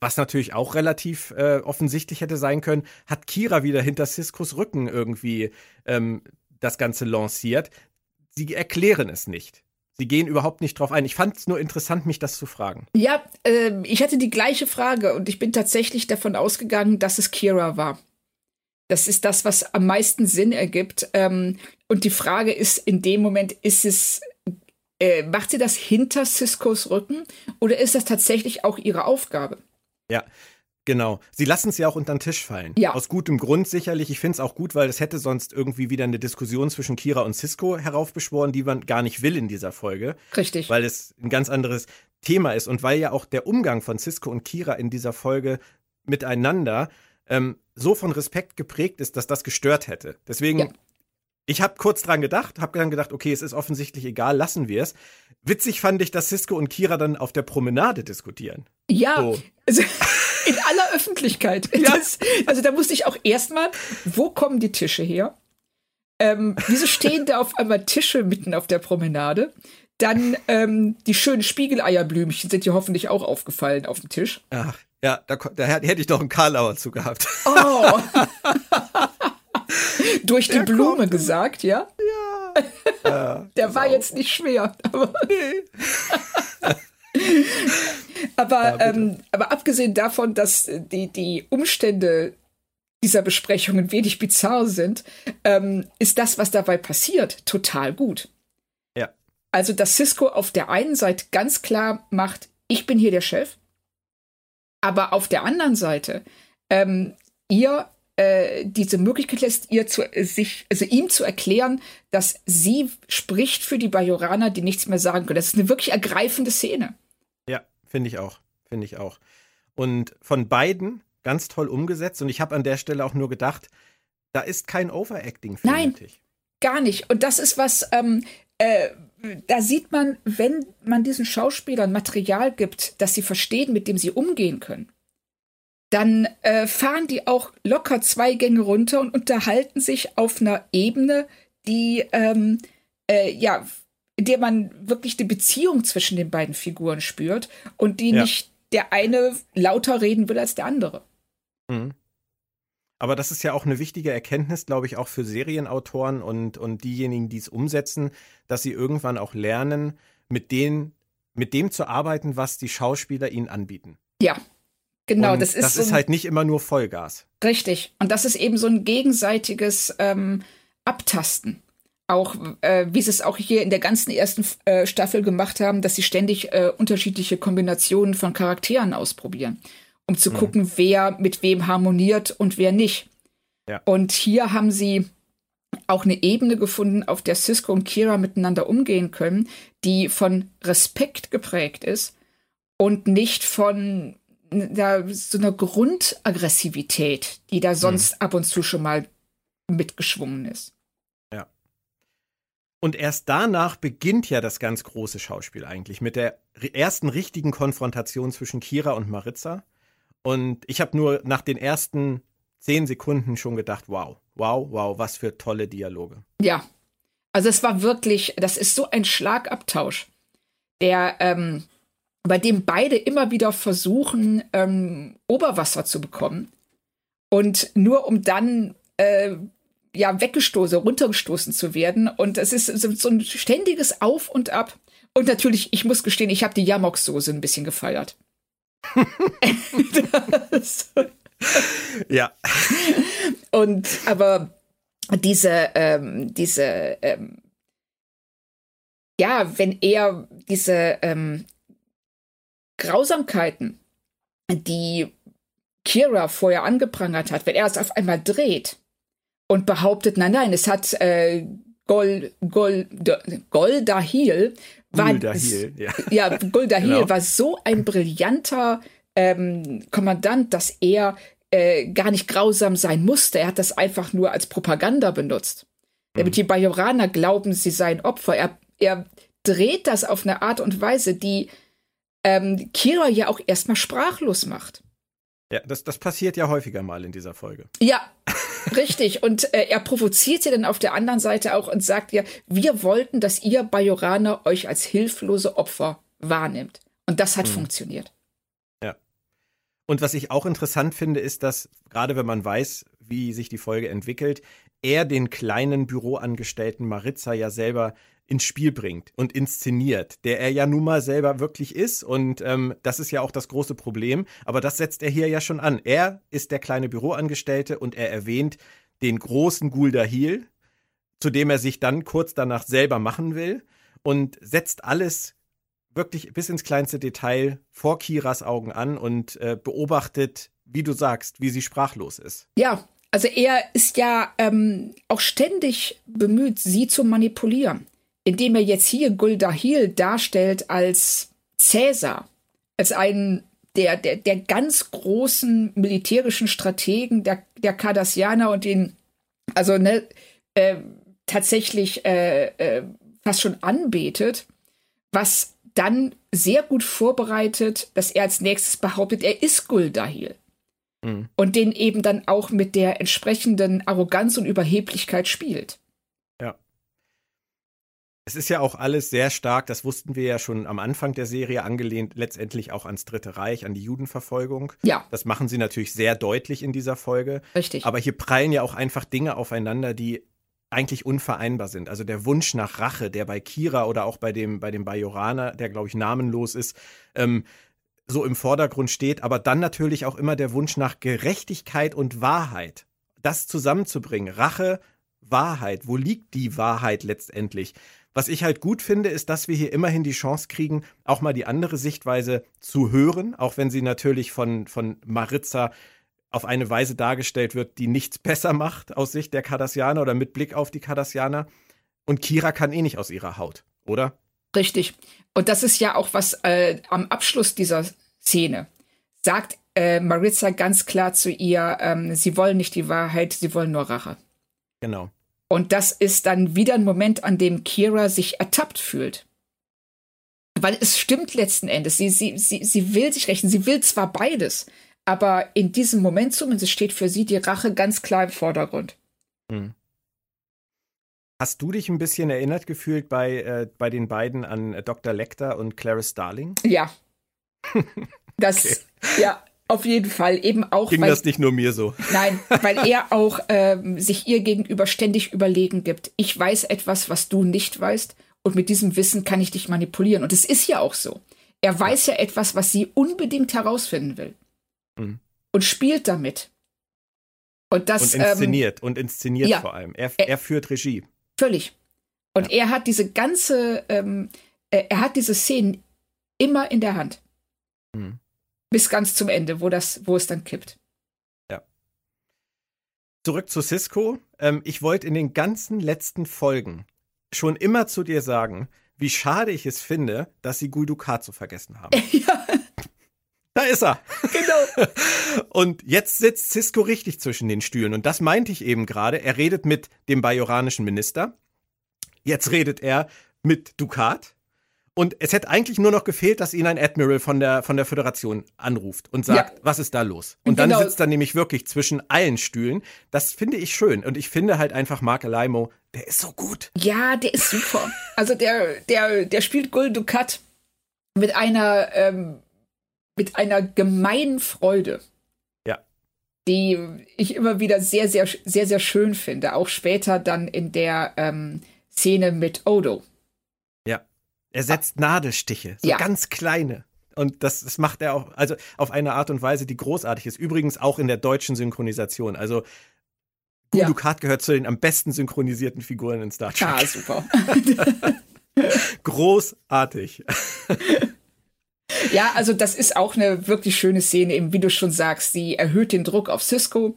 was natürlich auch relativ äh, offensichtlich hätte sein können, hat Kira wieder hinter Ciscos Rücken irgendwie ähm, das Ganze lanciert? Sie erklären es nicht. Sie gehen überhaupt nicht drauf ein. Ich fand es nur interessant, mich das zu fragen. Ja, äh, ich hatte die gleiche Frage und ich bin tatsächlich davon ausgegangen, dass es Kira war. Das ist das, was am meisten Sinn ergibt. Ähm, und die Frage ist in dem Moment, ist es, äh, macht sie das hinter Ciscos Rücken oder ist das tatsächlich auch ihre Aufgabe? Ja, Genau. Sie lassen es ja auch unter den Tisch fallen. Ja. Aus gutem Grund sicherlich. Ich finde es auch gut, weil es hätte sonst irgendwie wieder eine Diskussion zwischen Kira und Cisco heraufbeschworen, die man gar nicht will in dieser Folge. Richtig. Weil es ein ganz anderes Thema ist und weil ja auch der Umgang von Cisco und Kira in dieser Folge miteinander ähm, so von Respekt geprägt ist, dass das gestört hätte. Deswegen ja. Ich habe kurz dran gedacht, habe dann gedacht, okay, es ist offensichtlich egal, lassen wir es. Witzig fand ich, dass Cisco und Kira dann auf der Promenade diskutieren. Ja, so. also in aller Öffentlichkeit. Ja. Das, also da musste ich auch erstmal, wo kommen die Tische her? Ähm, wieso stehen da auf einmal Tische mitten auf der Promenade? Dann ähm, die schönen Spiegeleierblümchen sind dir hoffentlich auch aufgefallen auf dem Tisch. Ach, ja, da, da hätte ich doch einen Karlauer zu gehabt. Oh. Durch die Der Blume kommt. gesagt, ja? Ja. Der war jetzt nicht schwer. Aber nee. aber, ja, ähm, aber abgesehen davon, dass die, die Umstände dieser Besprechungen wenig bizarr sind, ähm, ist das, was dabei passiert, total gut. Ja. Also, dass Cisco auf der einen Seite ganz klar macht, ich bin hier der Chef, aber auf der anderen Seite ähm, ihr äh, diese Möglichkeit lässt, ihr zu, sich, also ihm zu erklären, dass sie spricht für die Bajoraner, die nichts mehr sagen können. Das ist eine wirklich ergreifende Szene finde ich auch. Finde ich auch. Und von beiden ganz toll umgesetzt. Und ich habe an der Stelle auch nur gedacht, da ist kein Overacting für Nein, nötig. gar nicht. Und das ist was, ähm, äh, da sieht man, wenn man diesen Schauspielern Material gibt, das sie verstehen, mit dem sie umgehen können, dann äh, fahren die auch locker zwei Gänge runter und unterhalten sich auf einer Ebene, die ähm, äh, ja, in der man wirklich die Beziehung zwischen den beiden Figuren spürt und die ja. nicht der eine lauter reden will als der andere. Mhm. Aber das ist ja auch eine wichtige Erkenntnis, glaube ich, auch für Serienautoren und, und diejenigen, die es umsetzen, dass sie irgendwann auch lernen, mit, den, mit dem zu arbeiten, was die Schauspieler ihnen anbieten. Ja, genau. Und das ist, das so ist halt nicht immer nur Vollgas. Richtig. Und das ist eben so ein gegenseitiges ähm, Abtasten. Auch äh, wie sie es auch hier in der ganzen ersten äh, Staffel gemacht haben, dass sie ständig äh, unterschiedliche Kombinationen von Charakteren ausprobieren um zu mhm. gucken, wer mit wem harmoniert und wer nicht. Ja. Und hier haben sie auch eine Ebene gefunden, auf der Cisco und Kira miteinander umgehen können, die von Respekt geprägt ist und nicht von da, so einer Grundaggressivität, die da sonst mhm. ab und zu schon mal mitgeschwungen ist. Ja. Und erst danach beginnt ja das ganz große Schauspiel eigentlich mit der ersten richtigen Konfrontation zwischen Kira und Maritza. Und ich habe nur nach den ersten zehn Sekunden schon gedacht, wow, wow, wow, was für tolle Dialoge. Ja, also es war wirklich, das ist so ein Schlagabtausch, der, ähm, bei dem beide immer wieder versuchen, ähm, Oberwasser zu bekommen. Und nur um dann äh, ja weggestoßen, runtergestoßen zu werden. Und es ist so, ein ständiges Auf und Ab. Und natürlich, ich muss gestehen, ich habe die Jamok-Soße ein bisschen gefeiert ja. Und aber diese, ähm, diese, ähm, ja, wenn er diese ähm, Grausamkeiten, die Kira vorher angeprangert hat, wenn er es auf einmal dreht und behauptet, nein, nein, es hat äh, Gol, Gol, Goldahil war, Guldahil, ja. ja, Guldahil genau. war so ein brillanter ähm, Kommandant, dass er äh, gar nicht grausam sein musste. Er hat das einfach nur als Propaganda benutzt. Mhm. Damit die Bajoraner glauben, sie seien Opfer. Er, er dreht das auf eine Art und Weise, die ähm, Kira ja auch erstmal sprachlos macht. Ja, das, das passiert ja häufiger mal in dieser Folge. Ja, Richtig, und äh, er provoziert sie dann auf der anderen Seite auch und sagt ihr, wir wollten, dass ihr Bajoraner euch als hilflose Opfer wahrnimmt. Und das hat hm. funktioniert. Ja. Und was ich auch interessant finde, ist, dass gerade wenn man weiß, wie sich die Folge entwickelt, er den kleinen Büroangestellten Maritza ja selber ins Spiel bringt und inszeniert, der er ja nun mal selber wirklich ist. Und ähm, das ist ja auch das große Problem. Aber das setzt er hier ja schon an. Er ist der kleine Büroangestellte und er erwähnt den großen Guldahil, zu dem er sich dann kurz danach selber machen will und setzt alles wirklich bis ins kleinste Detail vor Kiras Augen an und äh, beobachtet, wie du sagst, wie sie sprachlos ist. Ja, also er ist ja ähm, auch ständig bemüht, sie zu manipulieren indem er jetzt hier Guldahil darstellt als Cäsar, als einen der, der, der ganz großen militärischen Strategen der, der Cardassianer und den, also ne, äh, tatsächlich äh, äh, fast schon anbetet, was dann sehr gut vorbereitet, dass er als nächstes behauptet, er ist Guldahil. Mhm. Und den eben dann auch mit der entsprechenden Arroganz und Überheblichkeit spielt. Es ist ja auch alles sehr stark, das wussten wir ja schon am Anfang der Serie, angelehnt letztendlich auch ans Dritte Reich, an die Judenverfolgung. Ja. Das machen sie natürlich sehr deutlich in dieser Folge. Richtig. Aber hier prallen ja auch einfach Dinge aufeinander, die eigentlich unvereinbar sind. Also der Wunsch nach Rache, der bei Kira oder auch bei dem, bei dem Bajoraner, der glaube ich namenlos ist, ähm, so im Vordergrund steht, aber dann natürlich auch immer der Wunsch nach Gerechtigkeit und Wahrheit. Das zusammenzubringen. Rache, Wahrheit. Wo liegt die Wahrheit letztendlich? Was ich halt gut finde, ist, dass wir hier immerhin die Chance kriegen, auch mal die andere Sichtweise zu hören, auch wenn sie natürlich von, von Maritza auf eine Weise dargestellt wird, die nichts besser macht aus Sicht der Cardassianer oder mit Blick auf die Cardassianer. Und Kira kann eh nicht aus ihrer Haut, oder? Richtig. Und das ist ja auch was äh, am Abschluss dieser Szene sagt äh, Maritza ganz klar zu ihr, ähm, sie wollen nicht die Wahrheit, sie wollen nur Rache. Genau. Und das ist dann wieder ein Moment, an dem Kira sich ertappt fühlt. Weil es stimmt letzten Endes. Sie, sie, sie, sie will sich rächen. Sie will zwar beides, aber in diesem Moment zumindest steht für sie die Rache ganz klar im Vordergrund. Hm. Hast du dich ein bisschen erinnert gefühlt bei, äh, bei den beiden an äh, Dr. Lecter und Clarice Starling? Ja. Das, okay. ja, auf jeden Fall eben auch. Ging weil, das nicht nur mir so? Nein, weil er auch ähm, sich ihr gegenüber ständig überlegen gibt. Ich weiß etwas, was du nicht weißt, und mit diesem Wissen kann ich dich manipulieren. Und es ist ja auch so. Er weiß ja etwas, was sie unbedingt herausfinden will. Mhm. Und spielt damit. Und das. Und inszeniert. Ähm, und inszeniert ja, vor allem. Er, er, führt Regie. Völlig. Und ja. er hat diese ganze, ähm, er hat diese Szenen immer in der Hand. Mhm bis ganz zum Ende, wo das, wo es dann kippt. Ja. Zurück zu Cisco. Ähm, ich wollte in den ganzen letzten Folgen schon immer zu dir sagen, wie schade ich es finde, dass sie Gul Dukat vergessen haben. ja. Da ist er. Genau. Und jetzt sitzt Cisco richtig zwischen den Stühlen. Und das meinte ich eben gerade. Er redet mit dem bajoranischen Minister. Jetzt redet er mit Dukat. Und es hätte eigentlich nur noch gefehlt, dass ihn ein Admiral von der, von der Föderation anruft und sagt, ja. was ist da los? Und genau. dann sitzt er nämlich wirklich zwischen allen Stühlen. Das finde ich schön. Und ich finde halt einfach Mark Alaimo, der ist so gut. Ja, der ist super. also der, der, der spielt Gold Ducat mit einer, ähm, mit einer gemeinen Freude. Ja. Die ich immer wieder sehr, sehr, sehr, sehr schön finde. Auch später dann in der ähm, Szene mit Odo er setzt Nadelstiche, so ja. ganz kleine. Und das, das macht er auch, also auf eine Art und Weise, die großartig ist. Übrigens auch in der deutschen Synchronisation. Also ja. Dukat gehört zu den am besten synchronisierten Figuren in Star Trek. Ah, super. großartig. Ja, also das ist auch eine wirklich schöne Szene, eben wie du schon sagst. Sie erhöht den Druck auf Cisco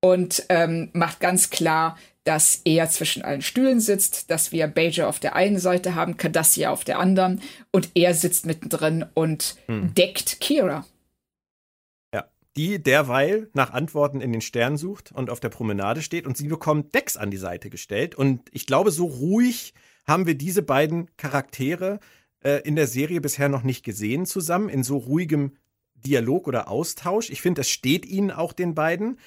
und ähm, macht ganz klar, dass er zwischen allen Stühlen sitzt, dass wir Bajor auf der einen Seite haben, Cardassia auf der anderen und er sitzt mittendrin und hm. deckt Kira. Ja, die derweil nach Antworten in den Sternen sucht und auf der Promenade steht und sie bekommt Dex an die Seite gestellt und ich glaube, so ruhig haben wir diese beiden Charaktere äh, in der Serie bisher noch nicht gesehen zusammen, in so ruhigem Dialog oder Austausch. Ich finde, es steht ihnen auch den beiden.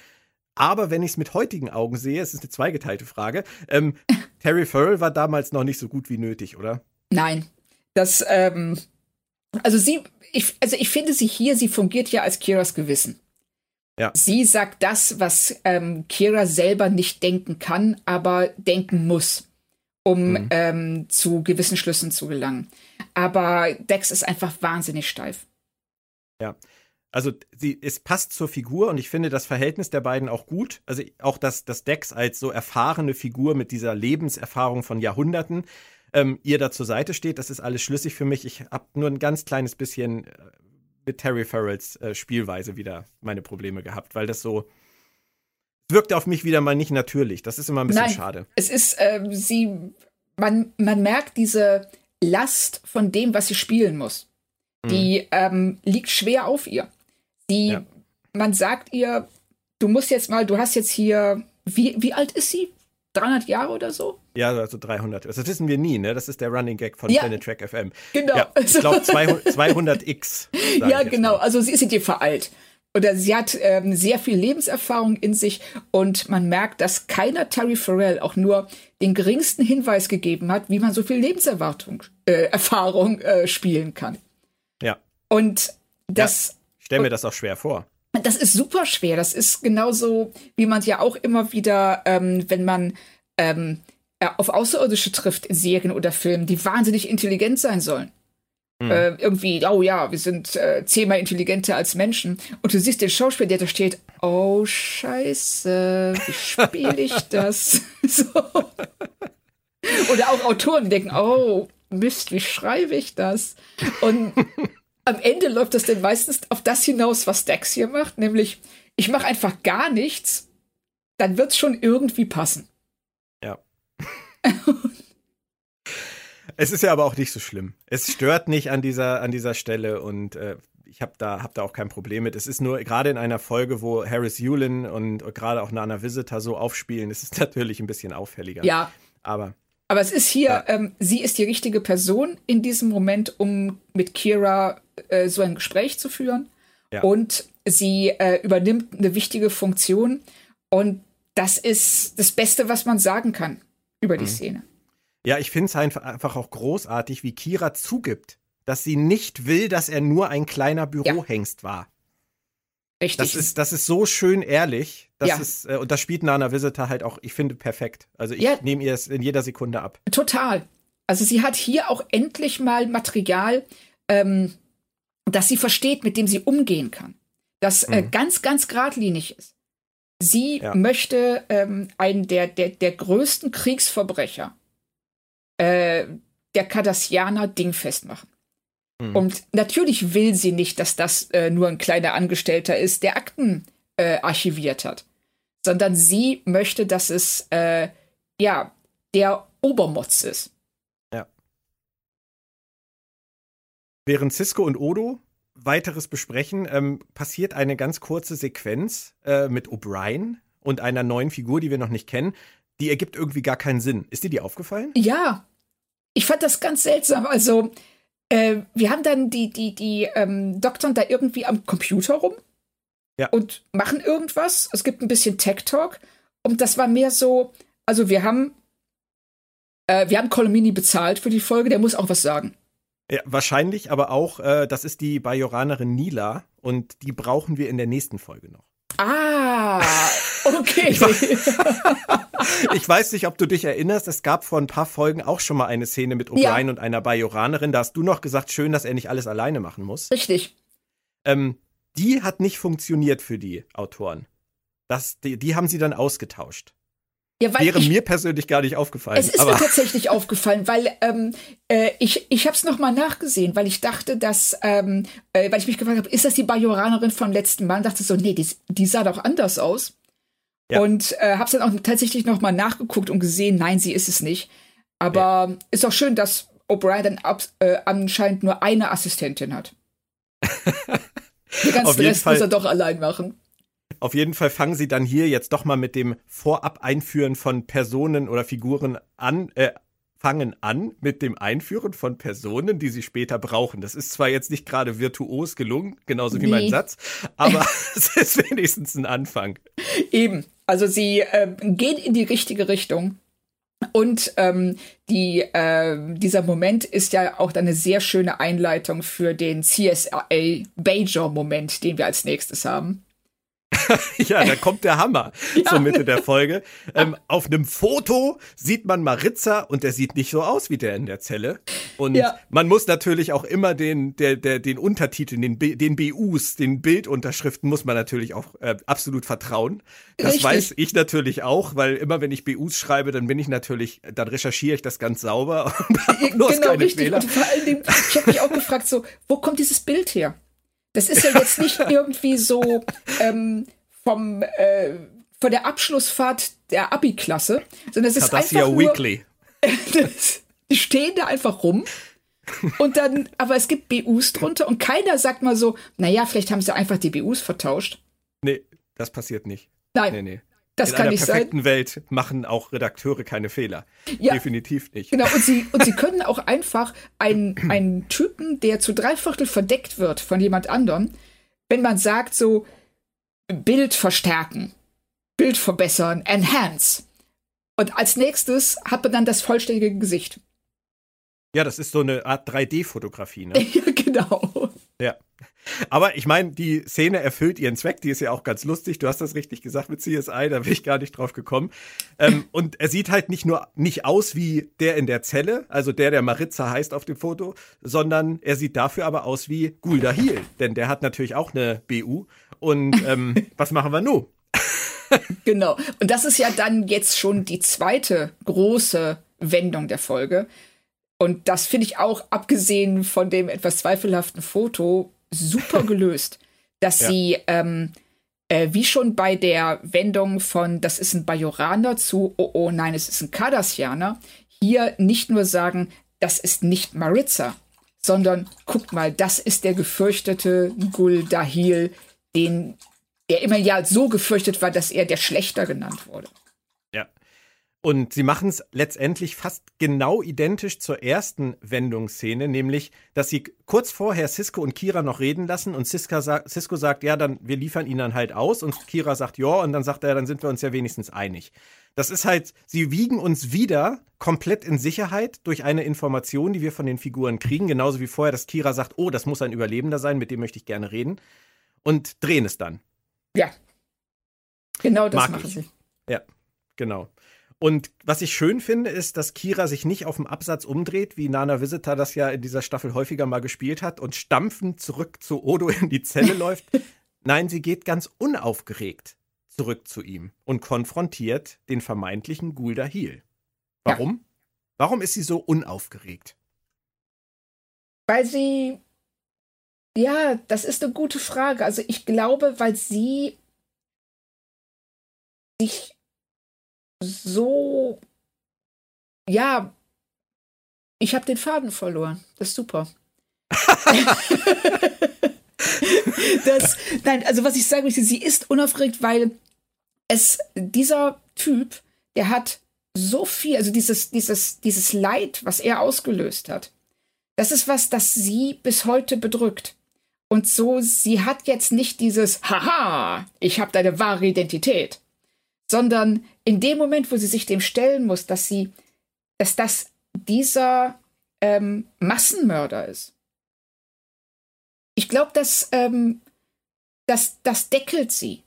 Aber wenn ich es mit heutigen Augen sehe, es ist eine zweigeteilte Frage, ähm, Terry Farrell war damals noch nicht so gut wie nötig, oder? Nein. Das, ähm, also sie, ich, also ich finde sie hier, sie fungiert ja als Kiras Gewissen. Ja. Sie sagt das, was ähm, Kira selber nicht denken kann, aber denken muss, um mhm. ähm, zu gewissen Schlüssen zu gelangen. Aber Dex ist einfach wahnsinnig steif. Ja also sie, es passt zur Figur und ich finde das Verhältnis der beiden auch gut. Also auch, dass, dass Dex als so erfahrene Figur mit dieser Lebenserfahrung von Jahrhunderten ähm, ihr da zur Seite steht, das ist alles schlüssig für mich. Ich habe nur ein ganz kleines bisschen äh, mit Terry Farrells äh, Spielweise wieder meine Probleme gehabt, weil das so wirkte auf mich wieder mal nicht natürlich. Das ist immer ein bisschen Nein, schade. Es ist, ähm, sie, man, man merkt diese Last von dem, was sie spielen muss. Die mhm. ähm, liegt schwer auf ihr. Die, ja. man sagt ihr, du musst jetzt mal, du hast jetzt hier, wie, wie alt ist sie? 300 Jahre oder so? Ja, also 300. Das wissen wir nie, ne? Das ist der Running Gag von ja, Planet Track FM. Genau. Ja, ich glaube 200x. Ja, genau. Mal. Also sie ist dir veralt. Oder sie hat ähm, sehr viel Lebenserfahrung in sich und man merkt, dass keiner Terry Farrell auch nur den geringsten Hinweis gegeben hat, wie man so viel Lebenserwartung, äh, Erfahrung äh, spielen kann. Ja. Und das stelle mir das auch schwer vor. Das ist super schwer. Das ist genauso, wie man ja auch immer wieder, ähm, wenn man ähm, äh, auf Außerirdische trifft in Serien oder Filmen, die wahnsinnig intelligent sein sollen. Mhm. Äh, irgendwie, oh ja, wir sind äh, zehnmal intelligenter als Menschen. Und du siehst den Schauspieler, der da steht, oh Scheiße, wie spiele ich das? so. Oder auch Autoren, denken, oh Mist, wie schreibe ich das? Und am Ende läuft das denn meistens auf das hinaus, was Dex hier macht, nämlich ich mache einfach gar nichts, dann wird es schon irgendwie passen. Ja. Es ist ja aber auch nicht so schlimm. Es stört nicht an dieser, an dieser Stelle und äh, ich habe da, hab da auch kein Problem mit. Es ist nur gerade in einer Folge, wo Harris Yulin und gerade auch Nana Visitor so aufspielen, ist es natürlich ein bisschen auffälliger. Ja. Aber. Aber es ist hier, ja. ähm, sie ist die richtige Person in diesem Moment, um mit Kira äh, so ein Gespräch zu führen. Ja. Und sie äh, übernimmt eine wichtige Funktion. Und das ist das Beste, was man sagen kann über die mhm. Szene. Ja, ich finde es einfach auch großartig, wie Kira zugibt, dass sie nicht will, dass er nur ein kleiner Bürohengst ja. war. Richtig. Das ist, das ist so schön ehrlich. Das ja. ist, äh, und das spielt Nana Visitor halt auch, ich finde, perfekt. Also ich ja. nehme ihr es in jeder Sekunde ab. Total. Also sie hat hier auch endlich mal Material, ähm, das sie versteht, mit dem sie umgehen kann. Das äh, mhm. ganz, ganz geradlinig ist. Sie ja. möchte ähm, einen der, der, der größten Kriegsverbrecher äh, der Cardassianer dingfest machen. Mhm. Und natürlich will sie nicht, dass das äh, nur ein kleiner Angestellter ist, der Akten äh, archiviert hat, sondern sie möchte, dass es äh, ja der Obermotz ist. Ja. Während Cisco und Odo weiteres besprechen, ähm, passiert eine ganz kurze Sequenz äh, mit O'Brien und einer neuen Figur, die wir noch nicht kennen. Die ergibt irgendwie gar keinen Sinn. Ist dir die aufgefallen? Ja. Ich fand das ganz seltsam. Also, äh, wir haben dann die, die, die ähm, Doktoren da irgendwie am Computer rum ja. und machen irgendwas. Es gibt ein bisschen Tech-Talk. Und das war mehr so, also wir haben, äh, wir haben Colomini bezahlt für die Folge, der muss auch was sagen. Ja, wahrscheinlich, aber auch, äh, das ist die Bajoranerin Nila und die brauchen wir in der nächsten Folge noch. Ah, okay. ich, ich, weiß nicht, ob du dich erinnerst, es gab vor ein paar Folgen auch schon mal eine Szene mit O'Brien ja. und einer Bajoranerin. Da hast du noch gesagt, schön, dass er nicht alles alleine machen muss. Richtig. Ähm, die hat nicht funktioniert für die Autoren. Das, die, die haben sie dann ausgetauscht. Ja, Wäre ich, mir persönlich gar nicht aufgefallen. Es ist mir tatsächlich aufgefallen, weil ähm, äh, ich, ich habe es nochmal nachgesehen, weil ich dachte, dass, ähm, äh, weil ich mich gefragt habe, ist das die Bajoranerin von letzten Mal? Und dachte so, nee, die, die sah doch anders aus. Ja. Und äh, habe es dann auch tatsächlich nochmal nachgeguckt und gesehen, nein, sie ist es nicht. Aber ja. ist auch schön, dass O'Brien dann ab, äh, anscheinend nur eine Assistentin hat. Den ganzen Rest Fall. muss er doch allein machen. Auf jeden Fall fangen sie dann hier jetzt doch mal mit dem Vorab-Einführen von Personen oder Figuren an, äh, fangen an mit dem Einführen von Personen, die sie später brauchen. Das ist zwar jetzt nicht gerade virtuos gelungen, genauso wie nee. mein Satz, aber es ist wenigstens ein Anfang. Eben. Also sie äh, gehen in die richtige Richtung. Und ähm, die, äh, dieser Moment ist ja auch eine sehr schöne Einleitung für den CSA Bajor-Moment, den wir als nächstes haben. ja, da kommt der Hammer ja. zur Mitte der Folge. Ähm, auf einem Foto sieht man Maritza und der sieht nicht so aus wie der in der Zelle. Und ja. man muss natürlich auch immer den, der, der, den Untertiteln, den, B, den BUs, den Bildunterschriften muss man natürlich auch äh, absolut vertrauen. Das Richtig. weiß ich natürlich auch, weil immer wenn ich BUs schreibe, dann bin ich natürlich, dann recherchiere ich das ganz sauber. Und genau, richtig. Fehler. Und vor allen Dingen, ich habe mich auch gefragt, so, wo kommt dieses Bild her? Das ist ja jetzt nicht irgendwie so ähm, vom äh, von der Abschlussfahrt der Abi-Klasse, sondern es ist das einfach ja nur, Weekly. die stehen da einfach rum und dann, aber es gibt BUs drunter und keiner sagt mal so, naja, vielleicht haben sie einfach die BUs vertauscht. Nee, das passiert nicht. Nein. Nee, nee. Das in kann einer nicht perfekten sein. Welt machen auch Redakteure keine Fehler. Ja, Definitiv nicht. Genau, und sie, und sie können auch einfach einen, einen Typen, der zu drei Viertel verdeckt wird von jemand anderem, wenn man sagt so, Bild verstärken, Bild verbessern, enhance. Und als nächstes hat man dann das vollständige Gesicht. Ja, das ist so eine Art 3D-Fotografie, ne? ja, genau. Ja. Aber ich meine, die Szene erfüllt ihren Zweck, die ist ja auch ganz lustig. Du hast das richtig gesagt mit CSI, da bin ich gar nicht drauf gekommen. Ähm, und er sieht halt nicht nur nicht aus wie der in der Zelle, also der, der Maritza heißt auf dem Foto, sondern er sieht dafür aber aus wie Gulda Hiel, denn der hat natürlich auch eine BU. Und ähm, was machen wir nun? genau. Und das ist ja dann jetzt schon die zweite große Wendung der Folge. Und das finde ich auch, abgesehen von dem etwas zweifelhaften Foto, super gelöst, dass ja. sie, ähm, äh, wie schon bei der Wendung von, das ist ein Bajoraner zu, oh, oh, nein, es ist ein Cardassianer, hier nicht nur sagen, das ist nicht Maritza, sondern guckt mal, das ist der gefürchtete Gul Dahil, den, der immer ja so gefürchtet war, dass er der Schlechter genannt wurde. Und sie machen es letztendlich fast genau identisch zur ersten Wendungsszene, nämlich, dass sie kurz vorher Cisco und Kira noch reden lassen und Cisco, sagt, Cisco sagt, ja, dann wir liefern ihn dann halt aus und Kira sagt, ja, und dann sagt er, dann sind wir uns ja wenigstens einig. Das ist halt, sie wiegen uns wieder komplett in Sicherheit durch eine Information, die wir von den Figuren kriegen, genauso wie vorher, dass Kira sagt, oh, das muss ein Überlebender sein, mit dem möchte ich gerne reden und drehen es dann. Ja. Genau das Mag machen ich. sie. Ja, genau. Und was ich schön finde, ist, dass Kira sich nicht auf dem Absatz umdreht, wie Nana Visitor das ja in dieser Staffel häufiger mal gespielt hat und stampfend zurück zu Odo in die Zelle läuft. Nein, sie geht ganz unaufgeregt zurück zu ihm und konfrontiert den vermeintlichen Gulda Heel. Warum? Ja. Warum ist sie so unaufgeregt? Weil sie. Ja, das ist eine gute Frage. Also ich glaube, weil sie sich so, ja, ich habe den Faden verloren. Das ist super. das, nein, also was ich sagen möchte, sie ist unaufgeregt, weil es, dieser Typ, der hat so viel, also dieses, dieses, dieses Leid, was er ausgelöst hat, das ist was, das sie bis heute bedrückt. Und so, sie hat jetzt nicht dieses Haha, ich habe deine wahre Identität, sondern in dem Moment, wo sie sich dem stellen muss, dass sie, dass das dieser ähm, Massenmörder ist. Ich glaube, dass ähm, das, das deckelt sie.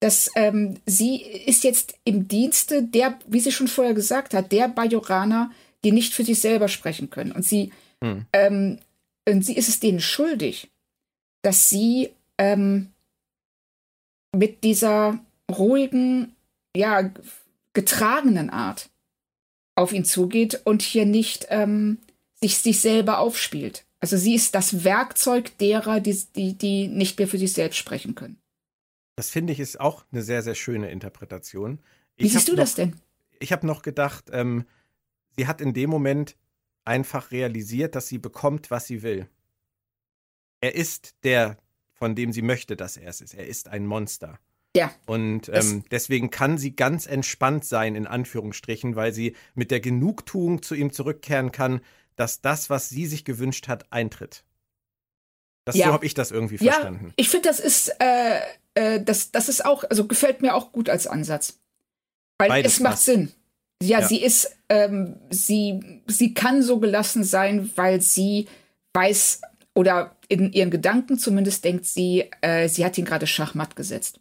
Dass ähm, sie ist jetzt im Dienste der, wie sie schon vorher gesagt hat, der Bajoraner, die nicht für sich selber sprechen können. Und sie, hm. ähm, und sie ist es denen schuldig, dass sie ähm, mit dieser ruhigen ja, getragenen Art auf ihn zugeht und hier nicht ähm, sich, sich selber aufspielt. Also sie ist das Werkzeug derer, die, die, die nicht mehr für sich selbst sprechen können. Das finde ich ist auch eine sehr, sehr schöne Interpretation. Ich Wie siehst du noch, das denn? Ich habe noch gedacht, ähm, sie hat in dem Moment einfach realisiert, dass sie bekommt, was sie will. Er ist der, von dem sie möchte, dass er es ist. Er ist ein Monster. Ja. Und ähm, deswegen kann sie ganz entspannt sein, in Anführungsstrichen, weil sie mit der Genugtuung zu ihm zurückkehren kann, dass das, was sie sich gewünscht hat, eintritt. Das, ja. So habe ich das irgendwie verstanden. Ja, ich finde, das ist, äh, äh, das, das ist auch, also gefällt mir auch gut als Ansatz. Weil Beides es macht passt. Sinn. Ja, ja, sie ist, ähm, sie, sie kann so gelassen sein, weil sie weiß oder in ihren Gedanken zumindest denkt sie, äh, sie hat ihn gerade Schachmatt gesetzt.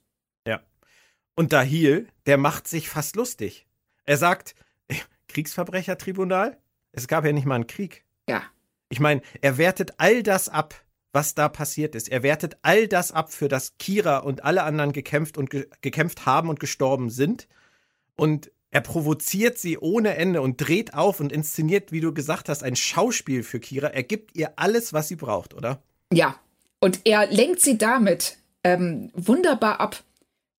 Und Dahil, der macht sich fast lustig. Er sagt, Kriegsverbrechertribunal? Es gab ja nicht mal einen Krieg. Ja. Ich meine, er wertet all das ab, was da passiert ist. Er wertet all das ab, für das Kira und alle anderen gekämpft und ge gekämpft haben und gestorben sind. Und er provoziert sie ohne Ende und dreht auf und inszeniert, wie du gesagt hast, ein Schauspiel für Kira. Er gibt ihr alles, was sie braucht, oder? Ja. Und er lenkt sie damit ähm, wunderbar ab.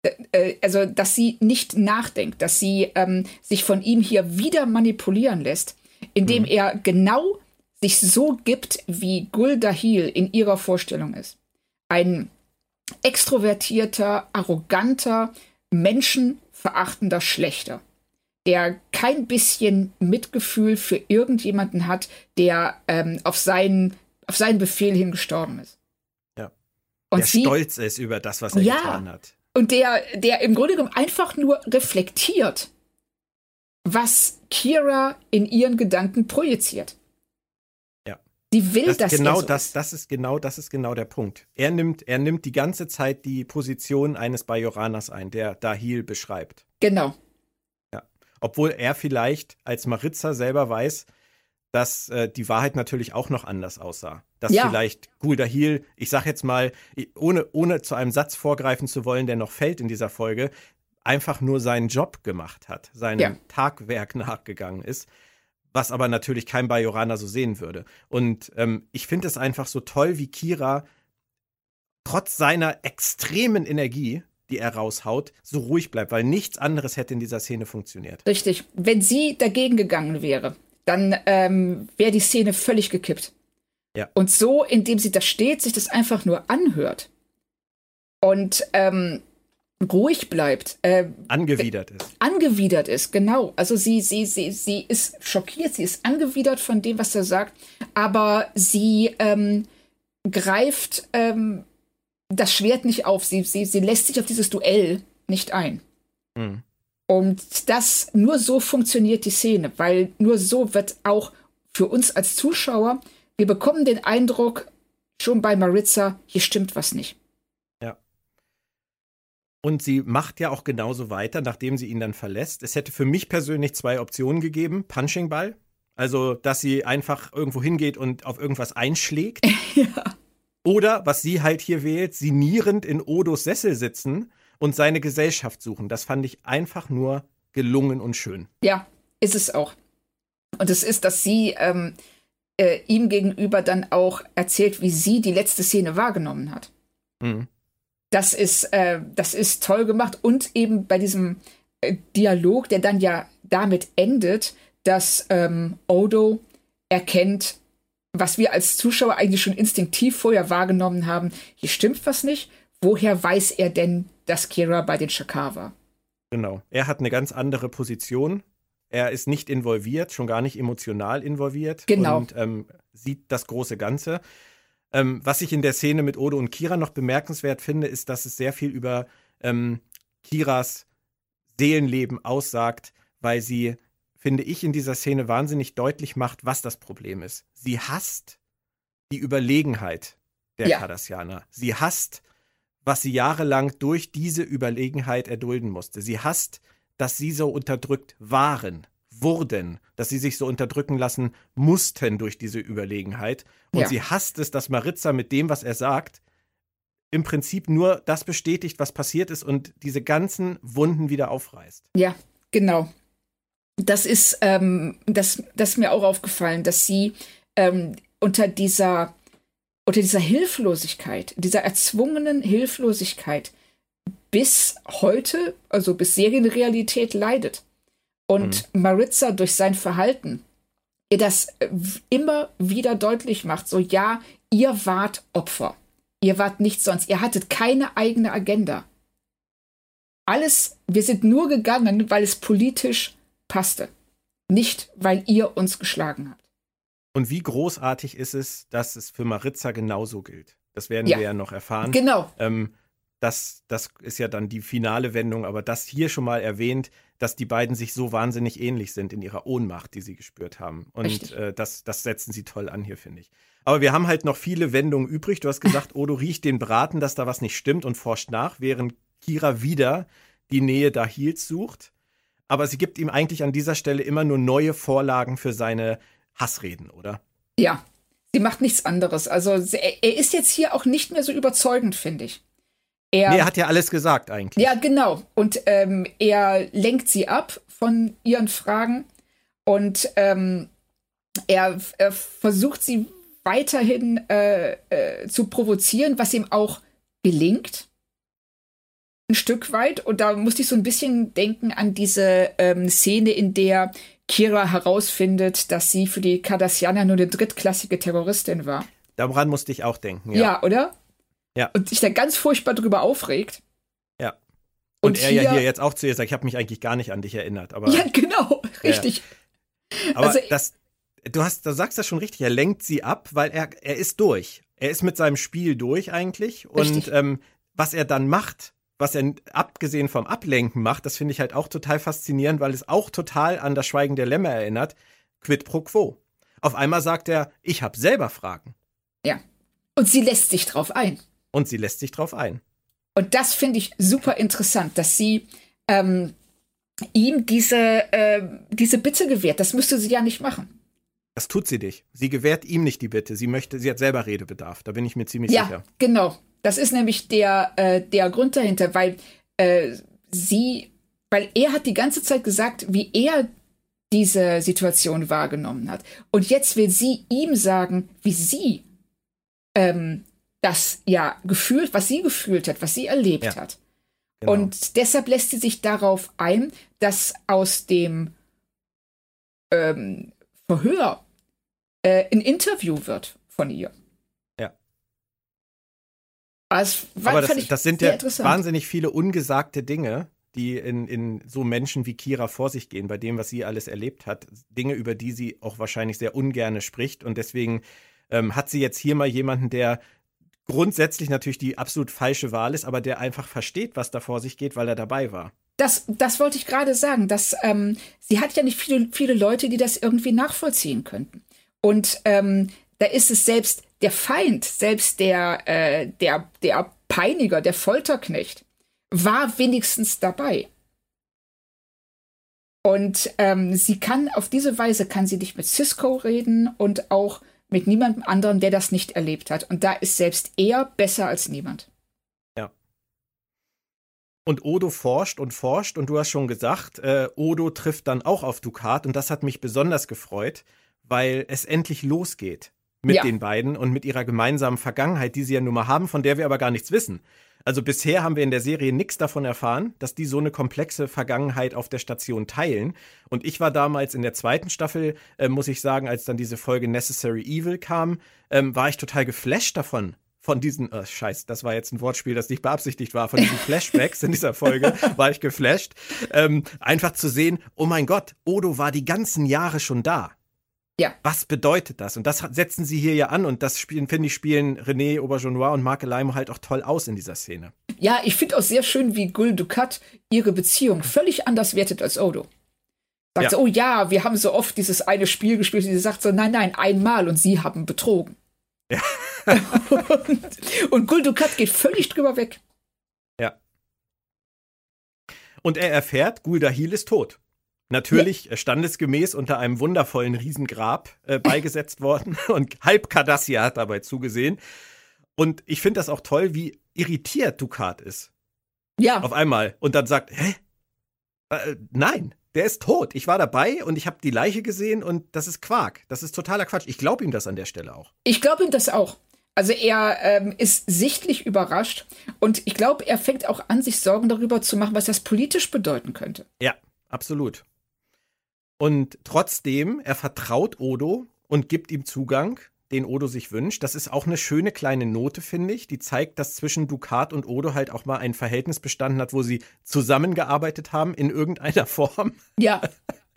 Äh, also dass sie nicht nachdenkt, dass sie ähm, sich von ihm hier wieder manipulieren lässt, indem mhm. er genau sich so gibt, wie Gul Dahil in ihrer Vorstellung ist. Ein extrovertierter, arroganter, menschenverachtender Schlechter, der kein bisschen Mitgefühl für irgendjemanden hat, der ähm, auf, seinen, auf seinen Befehl hin gestorben ist. Ja. Und der sie, stolz ist über das, was er ja, getan hat und der, der im Grunde genommen einfach nur reflektiert, was Kira in ihren Gedanken projiziert. Ja. Sie will das, das genau so das, das ist genau das ist genau der Punkt. Er nimmt er nimmt die ganze Zeit die Position eines Bajoraners ein, der Dahil beschreibt. Genau. Ja. Obwohl er vielleicht als Maritza selber weiß, dass äh, die Wahrheit natürlich auch noch anders aussah. Dass ja. vielleicht Guldahil, ich sag jetzt mal, ohne, ohne zu einem Satz vorgreifen zu wollen, der noch fällt in dieser Folge, einfach nur seinen Job gemacht hat, seinem ja. Tagwerk nachgegangen ist, was aber natürlich kein Bajoraner so sehen würde. Und ähm, ich finde es einfach so toll, wie Kira trotz seiner extremen Energie, die er raushaut, so ruhig bleibt, weil nichts anderes hätte in dieser Szene funktioniert. Richtig. Wenn sie dagegen gegangen wäre, dann ähm, wäre die Szene völlig gekippt. Ja. Und so, indem sie da steht, sich das einfach nur anhört und ähm, ruhig bleibt. Äh, angewidert ist. Angewidert ist, genau. Also sie, sie, sie, sie ist schockiert, sie ist angewidert von dem, was er sagt, aber sie ähm, greift ähm, das Schwert nicht auf. Sie, sie, sie lässt sich auf dieses Duell nicht ein. Mhm. Und das nur so funktioniert die Szene, weil nur so wird auch für uns als Zuschauer, wir bekommen den Eindruck, schon bei Maritza, hier stimmt was nicht. Und sie macht ja auch genauso weiter, nachdem sie ihn dann verlässt. Es hätte für mich persönlich zwei Optionen gegeben. Punching Ball. Also, dass sie einfach irgendwo hingeht und auf irgendwas einschlägt. ja. Oder, was sie halt hier wählt, sie nierend in Odos Sessel sitzen und seine Gesellschaft suchen. Das fand ich einfach nur gelungen und schön. Ja, ist es auch. Und es ist, dass sie ähm, äh, ihm gegenüber dann auch erzählt, wie sie die letzte Szene wahrgenommen hat. Mhm. Das ist, äh, das ist toll gemacht und eben bei diesem äh, Dialog, der dann ja damit endet, dass ähm, Odo erkennt, was wir als Zuschauer eigentlich schon instinktiv vorher wahrgenommen haben. Hier stimmt was nicht. Woher weiß er denn, dass Kira bei den Shakar war? Genau. Er hat eine ganz andere Position. Er ist nicht involviert, schon gar nicht emotional involviert. Genau. Und ähm, sieht das große Ganze. Ähm, was ich in der Szene mit Odo und Kira noch bemerkenswert finde, ist, dass es sehr viel über ähm, Kiras Seelenleben aussagt, weil sie, finde ich, in dieser Szene wahnsinnig deutlich macht, was das Problem ist. Sie hasst die Überlegenheit der ja. Cardassianer. Sie hasst, was sie jahrelang durch diese Überlegenheit erdulden musste. Sie hasst, dass sie so unterdrückt waren wurden, dass sie sich so unterdrücken lassen mussten durch diese Überlegenheit. Und ja. sie hasst es, dass Maritza mit dem, was er sagt, im Prinzip nur das bestätigt, was passiert ist und diese ganzen Wunden wieder aufreißt. Ja, genau. Das ist, ähm, das, das ist mir auch aufgefallen, dass sie ähm, unter dieser, unter dieser Hilflosigkeit, dieser erzwungenen Hilflosigkeit bis heute, also bis Serienrealität leidet. Und mhm. Maritza durch sein Verhalten ihr das äh, immer wieder deutlich macht, so ja, ihr wart Opfer. Ihr wart nichts sonst. Ihr hattet keine eigene Agenda. Alles, wir sind nur gegangen, weil es politisch passte. Nicht, weil ihr uns geschlagen habt. Und wie großartig ist es, dass es für Maritza genauso gilt. Das werden ja. wir ja noch erfahren. Genau. Ähm, das, das ist ja dann die finale Wendung, aber das hier schon mal erwähnt, dass die beiden sich so wahnsinnig ähnlich sind in ihrer Ohnmacht, die sie gespürt haben. Und äh, das, das setzen sie toll an hier, finde ich. Aber wir haben halt noch viele Wendungen übrig. Du hast gesagt, Odo riecht den Braten, dass da was nicht stimmt und forscht nach, während Kira wieder die Nähe da Dahils sucht. Aber sie gibt ihm eigentlich an dieser Stelle immer nur neue Vorlagen für seine Hassreden, oder? Ja, sie macht nichts anderes. Also er ist jetzt hier auch nicht mehr so überzeugend, finde ich. Er, nee, er hat ja alles gesagt eigentlich. Ja, genau. Und ähm, er lenkt sie ab von ihren Fragen und ähm, er, er, versucht sie weiterhin äh, äh, zu provozieren, was ihm auch gelingt. Ein Stück weit. Und da musste ich so ein bisschen denken an diese ähm, Szene, in der Kira herausfindet, dass sie für die Cardassianer nur eine drittklassige Terroristin war. Daran musste ich auch denken, ja. Ja, oder? Ja. Und sich da ganz furchtbar drüber aufregt. Ja. Und, und er hier, ja hier jetzt auch zu ihr sagt, ich habe mich eigentlich gar nicht an dich erinnert. Aber, ja, genau, richtig. Ja. Aber also, das, du hast, du sagst das schon richtig, er lenkt sie ab, weil er, er ist durch. Er ist mit seinem Spiel durch eigentlich. Und ähm, was er dann macht, was er abgesehen vom Ablenken macht, das finde ich halt auch total faszinierend, weil es auch total an das Schweigen der Lämmer erinnert. Quid pro quo. Auf einmal sagt er, ich habe selber Fragen. Ja. Und sie lässt sich drauf ein. Und sie lässt sich drauf ein. Und das finde ich super interessant, dass sie ähm, ihm diese, äh, diese Bitte gewährt. Das müsste sie ja nicht machen. Das tut sie nicht. Sie gewährt ihm nicht die Bitte. Sie möchte, sie hat selber Redebedarf. Da bin ich mir ziemlich ja, sicher. Ja, genau. Das ist nämlich der, äh, der Grund dahinter, weil äh, sie, weil er hat die ganze Zeit gesagt, wie er diese Situation wahrgenommen hat. Und jetzt will sie ihm sagen, wie sie ähm, das ja gefühlt, was sie gefühlt hat, was sie erlebt ja, hat. Genau. Und deshalb lässt sie sich darauf ein, dass aus dem ähm, Verhör äh, ein Interview wird von ihr. Ja. Also, Aber das, das sind ja wahnsinnig viele ungesagte Dinge, die in, in so Menschen wie Kira vor sich gehen, bei dem, was sie alles erlebt hat. Dinge, über die sie auch wahrscheinlich sehr ungerne spricht. Und deswegen ähm, hat sie jetzt hier mal jemanden, der grundsätzlich natürlich die absolut falsche Wahl ist, aber der einfach versteht, was da vor sich geht, weil er dabei war. Das, das wollte ich gerade sagen. Dass, ähm, sie hat ja nicht viele, viele Leute, die das irgendwie nachvollziehen könnten. Und ähm, da ist es selbst der Feind, selbst der, äh, der, der Peiniger, der Folterknecht, war wenigstens dabei. Und ähm, sie kann auf diese Weise kann sie nicht mit Cisco reden und auch mit niemandem anderen, der das nicht erlebt hat. Und da ist selbst er besser als niemand. Ja. Und Odo forscht und forscht und du hast schon gesagt, äh, Odo trifft dann auch auf Ducat und das hat mich besonders gefreut, weil es endlich losgeht mit ja. den beiden und mit ihrer gemeinsamen Vergangenheit, die sie ja nun mal haben, von der wir aber gar nichts wissen. Also bisher haben wir in der Serie nichts davon erfahren, dass die so eine komplexe Vergangenheit auf der Station teilen. Und ich war damals in der zweiten Staffel, äh, muss ich sagen, als dann diese Folge Necessary Evil kam, ähm, war ich total geflasht davon. Von diesen, oh, scheiß, das war jetzt ein Wortspiel, das nicht beabsichtigt war, von diesen Flashbacks in dieser Folge war ich geflasht. Ähm, einfach zu sehen, oh mein Gott, Odo war die ganzen Jahre schon da. Ja. Was bedeutet das? Und das setzen sie hier ja an und das spielen, finde ich, spielen René Aubergenois und Marc Leimo halt auch toll aus in dieser Szene. Ja, ich finde auch sehr schön, wie Gul Ducat ihre Beziehung völlig anders wertet als Odo. Sagt ja. so, oh ja, wir haben so oft dieses eine Spiel gespielt. Sie sagt so, nein, nein, einmal und sie haben betrogen. Ja. und, und Gul Ducat geht völlig drüber weg. Ja. Und er erfährt, Guldahil ist tot natürlich ja. standesgemäß unter einem wundervollen Riesengrab äh, beigesetzt worden und halb Cardassia hat dabei zugesehen. Und ich finde das auch toll, wie irritiert Ducat ist. Ja. Auf einmal. Und dann sagt, hä? Äh, nein, der ist tot. Ich war dabei und ich habe die Leiche gesehen und das ist Quark. Das ist totaler Quatsch. Ich glaube ihm das an der Stelle auch. Ich glaube ihm das auch. Also er ähm, ist sichtlich überrascht und ich glaube, er fängt auch an, sich Sorgen darüber zu machen, was das politisch bedeuten könnte. Ja, absolut. Und trotzdem, er vertraut Odo und gibt ihm Zugang, den Odo sich wünscht. Das ist auch eine schöne kleine Note, finde ich. Die zeigt, dass zwischen Ducat und Odo halt auch mal ein Verhältnis bestanden hat, wo sie zusammengearbeitet haben in irgendeiner Form. Ja.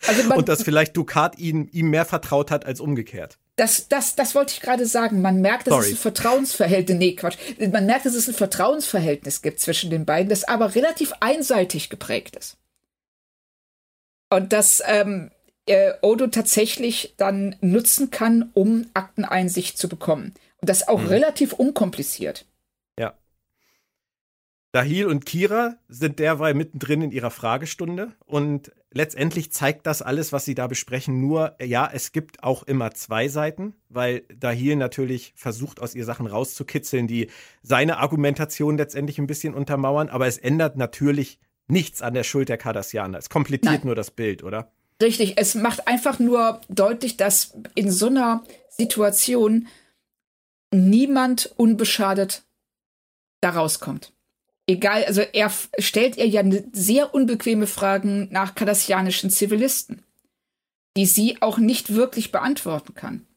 Also und dass vielleicht Ducat ihn, ihm mehr vertraut hat als umgekehrt. Das, das, das wollte ich gerade sagen. Man merkt, dass Sorry. es ein Vertrauensverhältnis, nee, Quatsch. Man merkt, dass es ein Vertrauensverhältnis gibt zwischen den beiden, das aber relativ einseitig geprägt ist. Und das ähm, äh, Odo tatsächlich dann nutzen kann, um Akteneinsicht zu bekommen. Und das auch mhm. relativ unkompliziert. Ja. Dahil und Kira sind derweil mittendrin in ihrer Fragestunde und letztendlich zeigt das alles, was sie da besprechen, nur, ja, es gibt auch immer zwei Seiten, weil Dahil natürlich versucht, aus ihr Sachen rauszukitzeln, die seine Argumentation letztendlich ein bisschen untermauern, aber es ändert natürlich nichts an der Schuld der Cardassianer. Es komplettiert Nein. nur das Bild, oder? Richtig, es macht einfach nur deutlich, dass in so einer Situation niemand unbeschadet da rauskommt. Egal, also er stellt ihr ja sehr unbequeme Fragen nach kardassianischen Zivilisten, die sie auch nicht wirklich beantworten kann.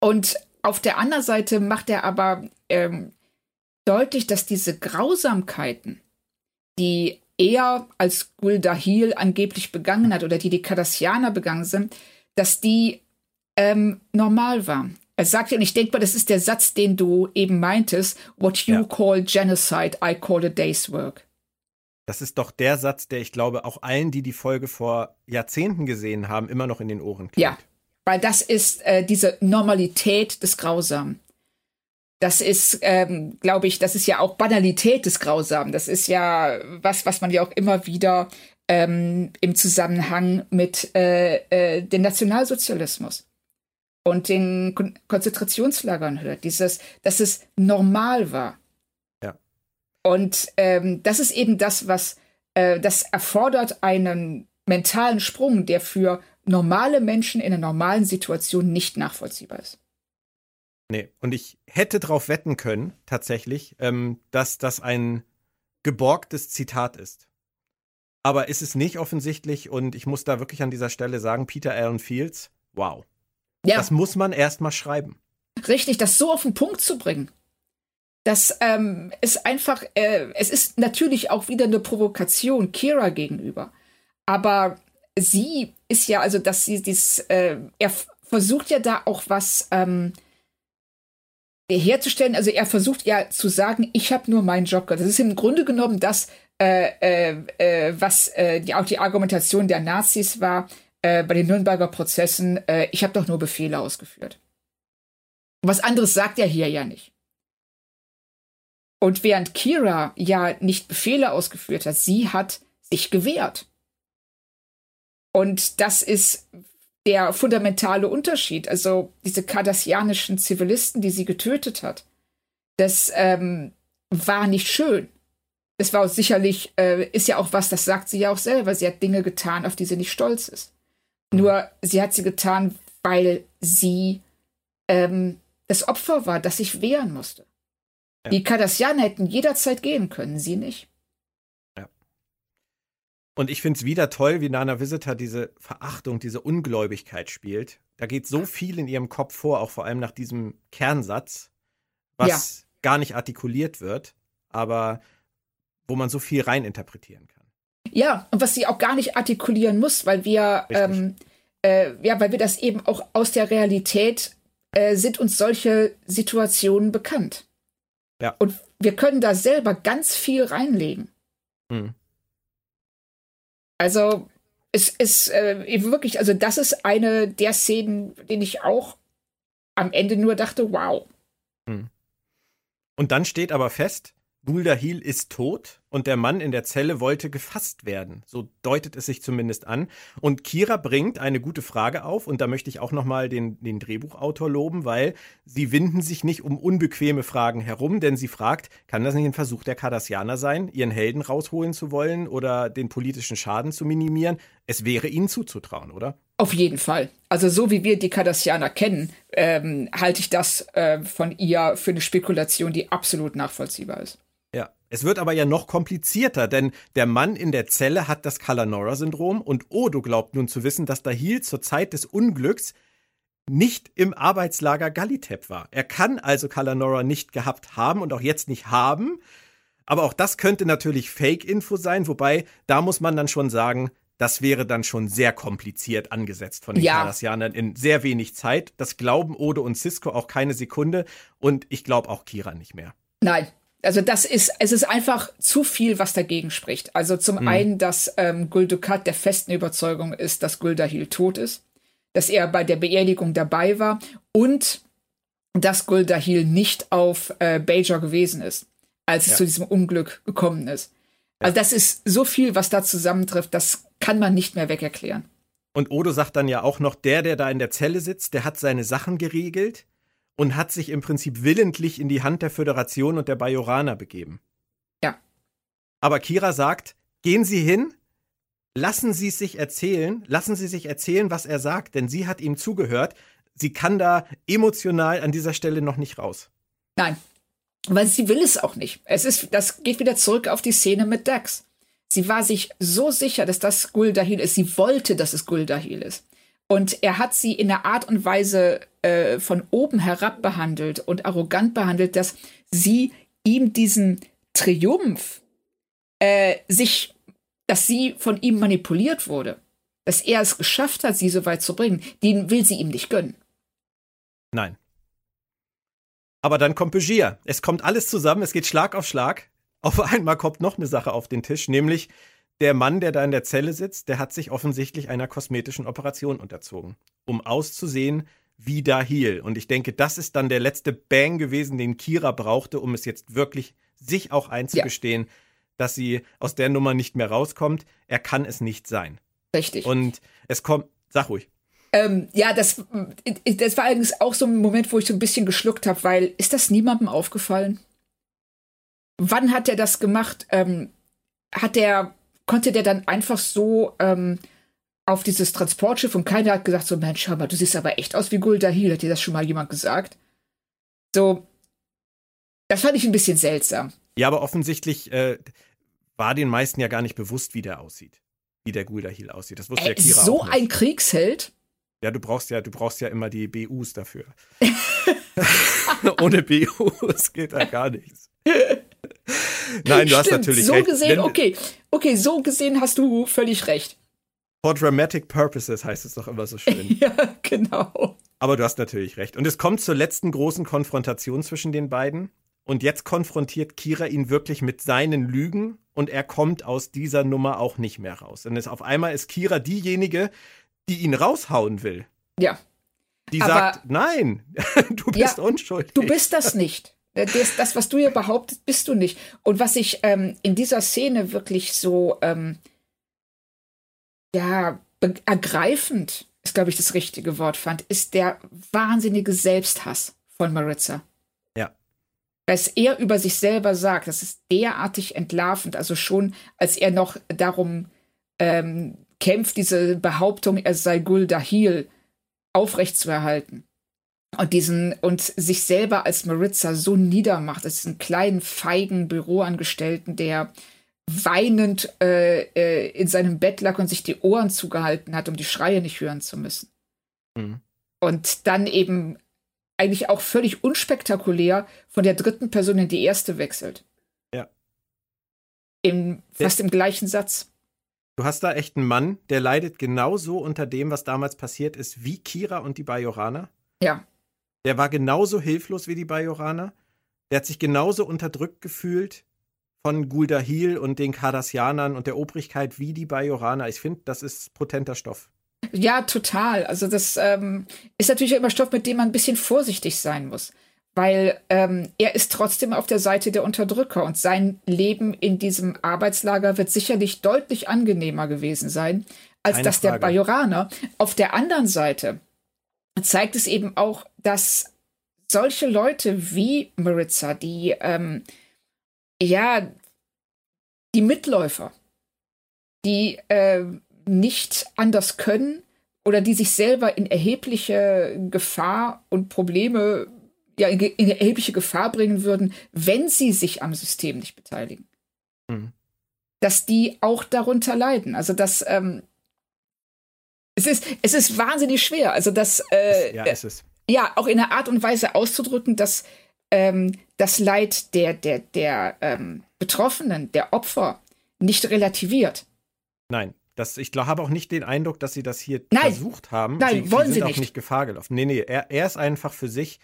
Und auf der anderen Seite macht er aber ähm, deutlich, dass diese Grausamkeiten, die er als Guldahil angeblich begangen hat oder die die Cardassianer begangen sind, dass die ähm, normal waren. Er sagt ja, und ich denke mal, das ist der Satz, den du eben meintest, what you ja. call genocide, I call a day's work. Das ist doch der Satz, der ich glaube, auch allen, die die Folge vor Jahrzehnten gesehen haben, immer noch in den Ohren klingt. Ja, weil das ist äh, diese Normalität des Grausamen. Das ist, ähm, glaube ich, das ist ja auch Banalität des Grausamen. Das ist ja was, was man ja auch immer wieder ähm, im Zusammenhang mit äh, äh, dem Nationalsozialismus und den Kon Konzentrationslagern hört. Dieses, dass es normal war. Ja. Und ähm, das ist eben das, was äh, das erfordert einen mentalen Sprung, der für normale Menschen in einer normalen Situation nicht nachvollziehbar ist. Nee, und ich hätte darauf wetten können, tatsächlich, ähm, dass das ein geborgtes Zitat ist. Aber ist es nicht offensichtlich und ich muss da wirklich an dieser Stelle sagen, Peter Allen Fields, wow. Ja. Das muss man erst mal schreiben. Richtig, das so auf den Punkt zu bringen. Das ähm, ist einfach, äh, es ist natürlich auch wieder eine Provokation Kira gegenüber. Aber sie ist ja, also dass sie dies, äh, er versucht ja da auch was ähm, herzustellen. Also er versucht ja zu sagen, ich habe nur meinen Job. Das ist im Grunde genommen das, äh, äh, äh was äh, die, auch die Argumentation der Nazis war äh, bei den Nürnberger Prozessen. Äh, ich habe doch nur Befehle ausgeführt. Was anderes sagt er hier ja nicht. Und während Kira ja nicht Befehle ausgeführt hat, sie hat sich gewehrt. Und das ist der fundamentale Unterschied. Also diese kardassianischen Zivilisten, die sie getötet hat, das ähm, war nicht schön. Es war sicherlich, äh, ist ja auch was, das sagt sie ja auch selber. Sie hat Dinge getan, auf die sie nicht stolz ist. Nur sie hat sie getan, weil sie ähm, das Opfer war, das sich wehren musste. Ja. Die Kardassianer hätten jederzeit gehen können, sie nicht. Und ich finde es wieder toll, wie Nana Visitor diese Verachtung, diese Ungläubigkeit spielt. Da geht so viel in ihrem Kopf vor, auch vor allem nach diesem Kernsatz, was ja. gar nicht artikuliert wird, aber wo man so viel reininterpretieren kann. Ja, und was sie auch gar nicht artikulieren muss, weil wir, ähm, äh, ja, weil wir das eben auch aus der Realität äh, sind uns solche Situationen bekannt. Ja. Und wir können da selber ganz viel reinlegen. Mhm. Also es ist äh, wirklich, also das ist eine der Szenen, den ich auch am Ende nur dachte, wow. Mhm. Und dann steht aber fest, Gulda-Hil ist tot und der Mann in der Zelle wollte gefasst werden. So deutet es sich zumindest an. Und Kira bringt eine gute Frage auf und da möchte ich auch nochmal den, den Drehbuchautor loben, weil sie winden sich nicht um unbequeme Fragen herum, denn sie fragt, kann das nicht ein Versuch der Cardassianer sein, ihren Helden rausholen zu wollen oder den politischen Schaden zu minimieren? Es wäre ihnen zuzutrauen, oder? Auf jeden Fall. Also so wie wir die Cardassianer kennen, ähm, halte ich das äh, von ihr für eine Spekulation, die absolut nachvollziehbar ist. Es wird aber ja noch komplizierter, denn der Mann in der Zelle hat das Kalanora-Syndrom und Odo glaubt nun zu wissen, dass Dahil zur Zeit des Unglücks nicht im Arbeitslager Galitep war. Er kann also Kalanora nicht gehabt haben und auch jetzt nicht haben. Aber auch das könnte natürlich Fake-Info sein, wobei da muss man dann schon sagen, das wäre dann schon sehr kompliziert angesetzt von den ja. Kardassianern in sehr wenig Zeit. Das glauben Odo und Cisco auch keine Sekunde und ich glaube auch Kira nicht mehr. Nein, also das ist, es ist einfach zu viel, was dagegen spricht. Also zum mhm. einen, dass ähm, Guldukat der festen Überzeugung ist, dass Guldahil tot ist, dass er bei der Beerdigung dabei war und dass Guldahil nicht auf äh, Bajor gewesen ist, als ja. es zu diesem Unglück gekommen ist. Ja. Also das ist so viel, was da zusammentrifft, das kann man nicht mehr wegerklären. Und Odo sagt dann ja auch noch, der, der da in der Zelle sitzt, der hat seine Sachen geregelt und hat sich im Prinzip willentlich in die Hand der Föderation und der Bajoraner begeben. Ja. Aber Kira sagt, gehen Sie hin, lassen Sie es sich erzählen, lassen Sie sich erzählen, was er sagt, denn sie hat ihm zugehört. Sie kann da emotional an dieser Stelle noch nicht raus. Nein, weil sie will es auch nicht. Es ist, das geht wieder zurück auf die Szene mit Dax. Sie war sich so sicher, dass das Guldahil ist. Sie wollte, dass es Guldahil ist. Und er hat sie in einer Art und Weise äh, von oben herab behandelt und arrogant behandelt, dass sie ihm diesen Triumph äh, sich, dass sie von ihm manipuliert wurde, dass er es geschafft hat, sie so weit zu bringen, den will sie ihm nicht gönnen. Nein. Aber dann kommt Begier. Es kommt alles zusammen, es geht Schlag auf Schlag. Auf einmal kommt noch eine Sache auf den Tisch, nämlich der Mann, der da in der Zelle sitzt, der hat sich offensichtlich einer kosmetischen Operation unterzogen, um auszusehen wie Dahil. Und ich denke, das ist dann der letzte Bang gewesen, den Kira brauchte, um es jetzt wirklich sich auch einzugestehen, ja. dass sie aus der Nummer nicht mehr rauskommt. Er kann es nicht sein. Richtig. Und es kommt, sag ruhig. Ähm, ja, das, das war allerdings auch so ein Moment, wo ich so ein bisschen geschluckt habe, weil ist das niemandem aufgefallen? Wann hat er das gemacht? Ähm, hat er konnte der dann einfach so ähm, auf dieses Transportschiff und keiner hat gesagt so, Mensch, schau mal, du siehst aber echt aus wie Guldahil. Hat dir das schon mal jemand gesagt? So, das fand ich ein bisschen seltsam. Ja, aber offensichtlich äh, war den meisten ja gar nicht bewusst, wie der aussieht. Wie der Guldahil aussieht. Das wusste äh, ja Kira So ein Kriegsheld? Ja, du brauchst ja, du brauchst ja immer die BUs dafür. Ohne BUs geht da gar nichts. Nein, du Stimmt, hast natürlich so recht. gesehen, Wenn- okay, okay, so gesehen hast du völlig recht. For dramatic purposes heißt es doch immer so schön. Ja, genau. Aber du hast natürlich recht. Und es kommt zur letzten großen Konfrontation zwischen den beiden. Und jetzt konfrontiert Kira ihn wirklich mit seinen Lügen und er kommt aus dieser Nummer auch nicht mehr raus. Und es, auf einmal ist Kira diejenige, die ihn raushauen will. Ja, Die Aber- sagt, nein, du bist Ja, unschuldig. du bist das nicht. Das, das, was du hier behauptest, bist du nicht. Und was ich ähm, in dieser Szene wirklich so, ähm, ja, ergreifend, ist, glaube ich, das richtige Wort fand, ist der wahnsinnige Selbsthass von Maritza. Ja. Dass er über sich selber sagt, das ist derartig entlarvend, also schon, als er noch darum ähm, kämpft, diese Behauptung, er sei Gul Dahil aufrechtzuerhalten. Und diesen, und sich selber als Maritza so niedermacht, als diesen kleinen, feigen Büroangestellten, der weinend äh, äh, in seinem Bett lag und sich die Ohren zugehalten hat, um die Schreie nicht hören zu müssen. Mhm. Und dann eben eigentlich auch völlig unspektakulär von der dritten Person in die erste wechselt. Ja. Im, fast im gleichen Satz. Du hast da echt einen Mann, der leidet genauso unter dem, was damals passiert ist, wie Kira und die Bajoraner. Ja. Der war genauso hilflos wie die Bajoraner. Der hat sich genauso unterdrückt gefühlt von Guldahil und den Cardassianern und der Obrigkeit wie die Bajoraner. Ich finde, das ist potenter Stoff. Ja, total. Also das ähm, ist natürlich immer Stoff, mit dem man ein bisschen vorsichtig sein muss. Weil ähm, er ist trotzdem auf der Seite der Unterdrücker und sein Leben in diesem Arbeitslager wird sicherlich deutlich angenehmer gewesen sein, als Keine das der Frage. Bajoraner. Auf der anderen Seite zeigt es eben auch, dass solche Leute wie Maritza, die ähm, ja die Mitläufer, die äh, nicht anders können oder die sich selber in erhebliche Gefahr und Probleme, ja, in, erhebliche Gefahr bringen würden, wenn sie sich am System nicht beteiligen. Mhm. Dass die auch darunter leiden. Also dass ähm, es ist, es ist wahnsinnig schwer. Also das, äh, ja, ist es. ja, auch in einer Art und Weise auszudrücken, dass ähm, das Leid der, der, der ähm, Betroffenen, der Opfer nicht relativiert. Nein. Das, ich habe auch nicht den Eindruck, dass sie das hier Nein. versucht haben. Nein, sie, wollen sie sie sind nicht. auch nicht Gefahr gelaufen. Nee, nee, er, er ist einfach für sich,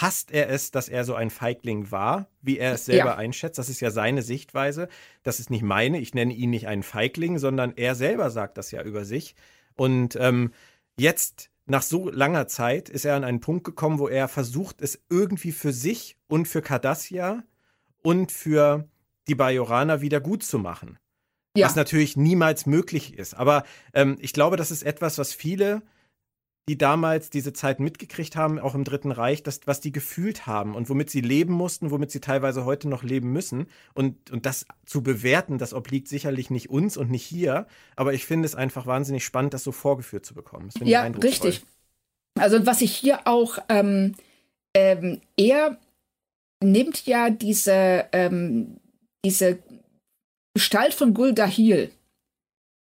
hasst er es, dass er so ein Feigling war, wie er es selber Ja. einschätzt. Das ist ja seine Sichtweise. Das ist nicht meine. Ich nenne ihn nicht einen Feigling, sondern er selber sagt das ja über sich. Und ähm, jetzt, nach so langer Zeit, ist er an einen Punkt gekommen, wo er versucht, es irgendwie für sich und für Cardassia und für die Bajoraner wieder gut zu machen Ja, was natürlich niemals möglich ist. Aber ähm, ich glaube, das ist etwas, was viele, die damals diese Zeit mitgekriegt haben, auch im Dritten Reich, das, was die gefühlt haben und womit sie leben mussten, womit sie teilweise heute noch leben müssen. Und, und das zu bewerten, das obliegt sicherlich nicht uns und nicht hier. Aber ich finde es einfach wahnsinnig spannend, das so vorgeführt zu bekommen. Ja richtig. Also was ich hier auch, ähm, ähm, er nimmt ja diese, ähm, diese Gestalt von Guldahil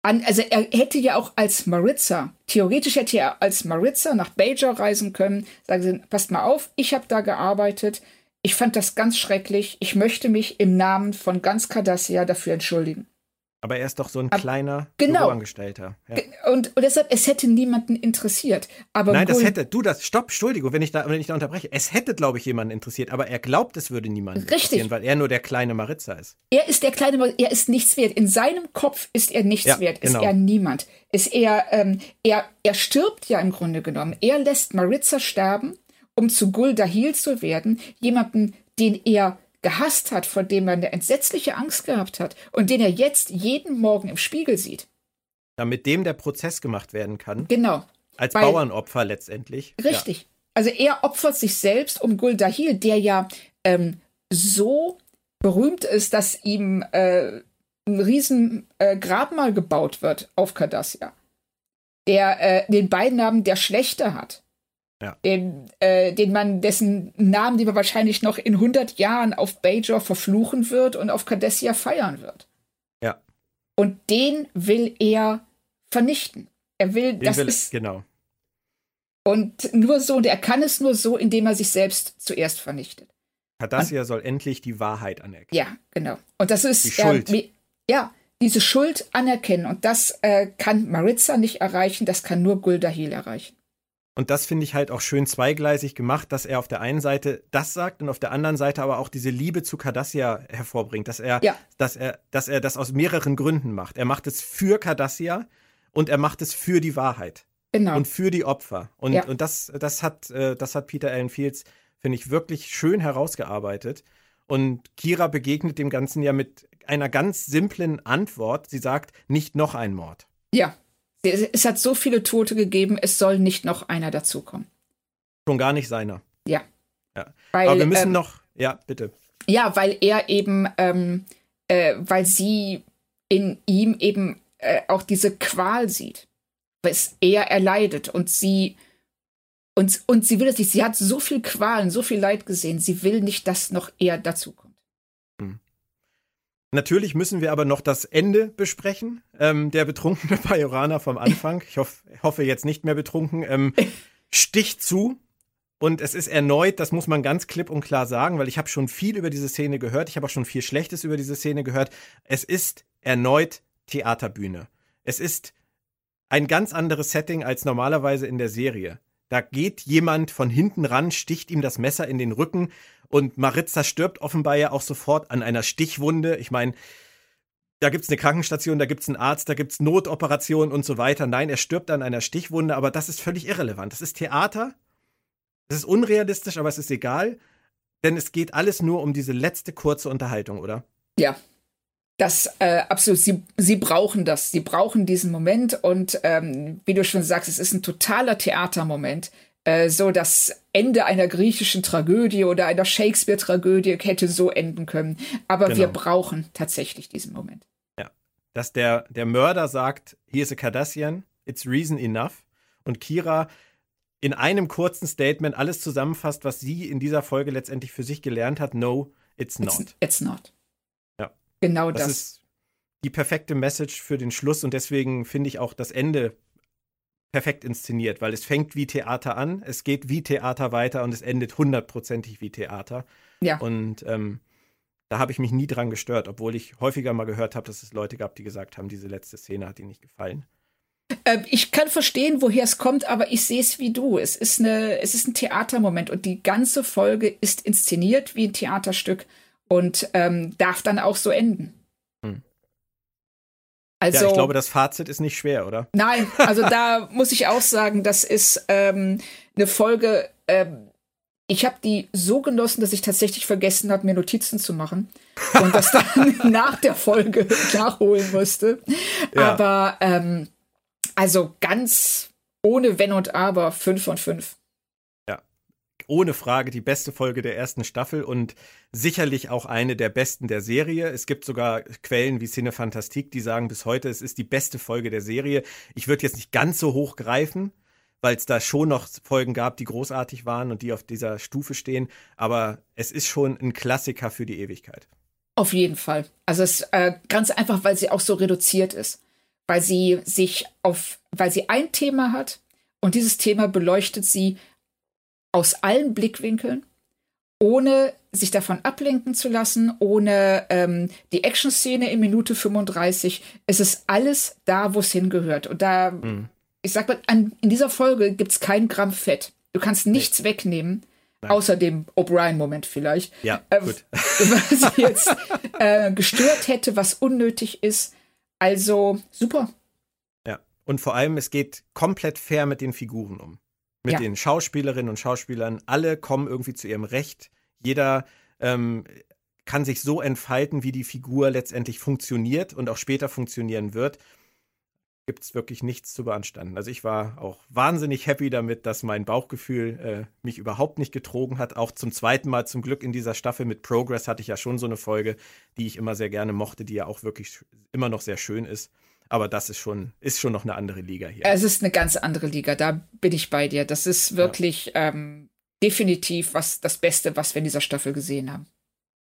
an, also er hätte ja auch als Maritza, theoretisch hätte er als Maritza nach Bajor reisen können, sagen sie, passt mal auf, ich habe da gearbeitet, ich fand das ganz schrecklich, ich möchte mich im Namen von ganz Cardassia dafür entschuldigen. Aber er ist doch so ein kleiner genau. Büroangestellter. Ja. Und, und deshalb, es hätte niemanden interessiert. Aber Nein, das hätte, du, das, stopp, Entschuldigung, wenn ich da, wenn ich da unterbreche. Es hätte, glaube ich, jemanden interessiert, aber er glaubt, es würde niemanden Richtig. interessieren, weil er nur der kleine Maritza ist. Er ist der kleine, Mann, er ist nichts wert. In seinem Kopf ist er nichts Ja, wert, ist genau. er niemand. Ist er, ähm, er, er stirbt ja im Grunde genommen. Er lässt Maritza sterben, um zu Gul Dahil zu werden, jemanden, den er gehasst hat, vor dem er eine entsetzliche Angst gehabt hat und den er jetzt jeden Morgen im Spiegel sieht. Damit dem der Prozess gemacht werden kann, Genau. als Weil- Bauernopfer letztendlich. Richtig. Also er opfert sich selbst um Gul Dahil, der ja ähm, so berühmt ist, dass ihm äh, ein riesen äh, Grabmal gebaut wird auf Cardassia. Der äh, den Beinamen der Schlechte hat. Ja. Den, äh, den man, dessen Namen, den man wahrscheinlich noch in 100 Jahren auf Bajor verfluchen wird und auf Cardassia feiern wird. Ja. Und den will er vernichten. Er will, Den das will, ist, genau. Und nur so, und er kann es nur so, indem er sich selbst zuerst vernichtet. Cardassia soll endlich die Wahrheit anerkennen. Ja, genau. Und das ist Die Schuld. Äh, ja, diese Schuld anerkennen. Und das äh, kann Maritza nicht erreichen, das kann nur Guldahil erreichen. Und das finde ich halt auch schön zweigleisig gemacht, dass er auf der einen Seite das sagt und auf der anderen Seite aber auch diese Liebe zu Cardassia hervorbringt, dass er, Ja. dass er, dass er das aus mehreren Gründen macht. Er macht es für Cardassia und er macht es für die Wahrheit Genau. und für die Opfer. Und, Ja. und das, das hat, äh, das hat Peter Allen Fields, finde ich, wirklich schön herausgearbeitet. Und Kira begegnet dem Ganzen ja mit einer ganz simplen Antwort. Sie sagt, nicht noch ein Mord. ja. Es hat so viele Tote gegeben, es soll nicht noch einer dazukommen. Schon gar nicht seiner. Ja. Ja. Weil, Aber wir müssen ähm, noch, ja, bitte. Ja, weil er eben, ähm, äh, weil sie in ihm eben äh, auch diese Qual sieht, was er erleidet und sie und, und sie will es nicht. Sie hat so viel Qualen, so viel Leid gesehen. Sie will nicht, dass noch er dazukommt. Natürlich müssen wir aber noch das Ende besprechen. Ähm, der betrunkene Bajorana vom Anfang, ich hoff, hoffe jetzt nicht mehr betrunken, ähm, sticht zu. Und es ist erneut, das muss man ganz klipp und klar sagen, weil ich habe schon viel über diese Szene gehört, ich habe auch schon viel Schlechtes über diese Szene gehört. Es ist erneut Theaterbühne. Es ist ein ganz anderes Setting als normalerweise in der Serie. Da geht jemand von hinten ran, sticht ihm das Messer in den Rücken und Maritza stirbt offenbar ja auch sofort an einer Stichwunde. Ich meine, da gibt's eine Krankenstation, da gibt's einen Arzt, da gibt's Notoperationen und so weiter. Nein, er stirbt an einer Stichwunde, aber das ist völlig irrelevant. Das ist Theater. Das ist unrealistisch, aber es ist egal, denn es geht alles nur um diese letzte kurze Unterhaltung, oder? Ja. Das äh, absolut, sie, sie brauchen das. Sie brauchen diesen Moment und ähm, wie du schon sagst, es ist ein totaler Theatermoment. Äh, so das Ende einer griechischen Tragödie oder einer Shakespeare-Tragödie hätte so enden können. Aber wir Genau. brauchen tatsächlich diesen Moment. Dass der, der Mörder sagt, hier ist a Cardassian, it's reason enough. Und Kira in einem kurzen Statement alles zusammenfasst, was sie in dieser Folge letztendlich für sich gelernt hat. No, it's not. It's, it's not. Genau Das, das. ist die perfekte Message für den Schluss und deswegen finde ich auch das Ende perfekt inszeniert, weil es fängt wie Theater an, es geht wie Theater weiter und es endet hundertprozentig wie Theater. ja. Und ähm, da habe ich mich nie dran gestört, obwohl ich häufiger mal gehört habe, dass es Leute gab, die gesagt haben, diese letzte Szene hat ihnen nicht gefallen. Äh, ich kann verstehen, woher es kommt, aber ich sehe es wie du. Es ist, eine, es ist ein Theatermoment und die ganze Folge ist inszeniert wie ein Theaterstück und ähm, darf dann auch so enden. Hm. Also, ja, ich glaube, das Fazit ist nicht schwer, oder? nein, also da muss ich auch sagen, das ist ähm, eine Folge. Ähm, ich habe die so genossen, dass ich tatsächlich vergessen habe, mir Notizen zu machen und das dann nach der Folge nachholen musste. Ja. Aber ähm, also ganz ohne Wenn und Aber, 5 von 5. ohne Frage die beste Folge der ersten Staffel und sicherlich auch eine der besten der Serie. Es gibt sogar Quellen wie Cine Fantastique, die sagen bis heute, es ist die beste Folge der Serie. Ich würde jetzt nicht ganz so hoch greifen, weil es da schon noch Folgen gab, die großartig waren und die auf dieser Stufe stehen, aber es ist schon ein Klassiker für die Ewigkeit. Auf jeden Fall. Also es äh, ganz einfach, weil sie auch so reduziert ist. Weil sie sich auf, weil sie ein Thema hat und dieses Thema beleuchtet sie aus allen Blickwinkeln, ohne sich davon ablenken zu lassen, ohne ähm, die Action-Szene in Minute 35. Es ist alles da, wo es hingehört. Und da, Mhm. ich sag mal, an, in dieser Folge gibt's kein Gramm Fett. Du kannst nichts wegnehmen, Nein. außer dem O'Brien-Moment vielleicht Ja, äh, gut. was jetzt äh, gestört hätte, was unnötig ist. Also super. Ja. Und vor allem, es geht komplett fair mit den Figuren um. Mit Ja. den Schauspielerinnen und Schauspielern. Alle kommen irgendwie zu ihrem Recht. Jeder ähm, kann sich so entfalten, wie die Figur letztendlich funktioniert und auch später funktionieren wird. Gibt es wirklich nichts zu beanstanden. Also ich war auch wahnsinnig happy damit, dass mein Bauchgefühl äh, mich überhaupt nicht getrogen hat. Auch zum zweiten Mal zum Glück in dieser Staffel mit Progress hatte ich ja schon so eine Folge, die ich immer sehr gerne mochte, die ja auch wirklich immer noch sehr schön ist. Aber das ist schon, ist schon noch eine andere Liga hier. Es ist eine ganz andere Liga, da bin ich bei dir. Das ist wirklich ähm, definitiv was das Beste, was wir in dieser Staffel gesehen haben.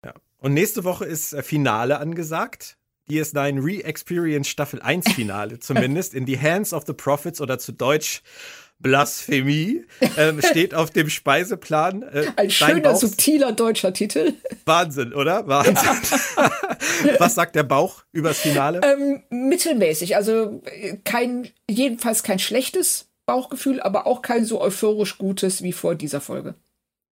Ja. Und nächste Woche ist äh, Finale angesagt. DS9 Re-Experience Staffel 1 Finale zumindest in the Hands of the Prophets oder zu Deutsch Blasphemie ähm, steht auf dem Speiseplan. Äh, Ein schöner, Bauch, subtiler deutscher Titel. Wahnsinn, oder? Wahnsinn. Ja. Was sagt der Bauch übers Finale? Ähm, mittelmäßig, also äh, kein, jedenfalls kein schlechtes Bauchgefühl, aber auch kein so euphorisch gutes wie vor dieser Folge.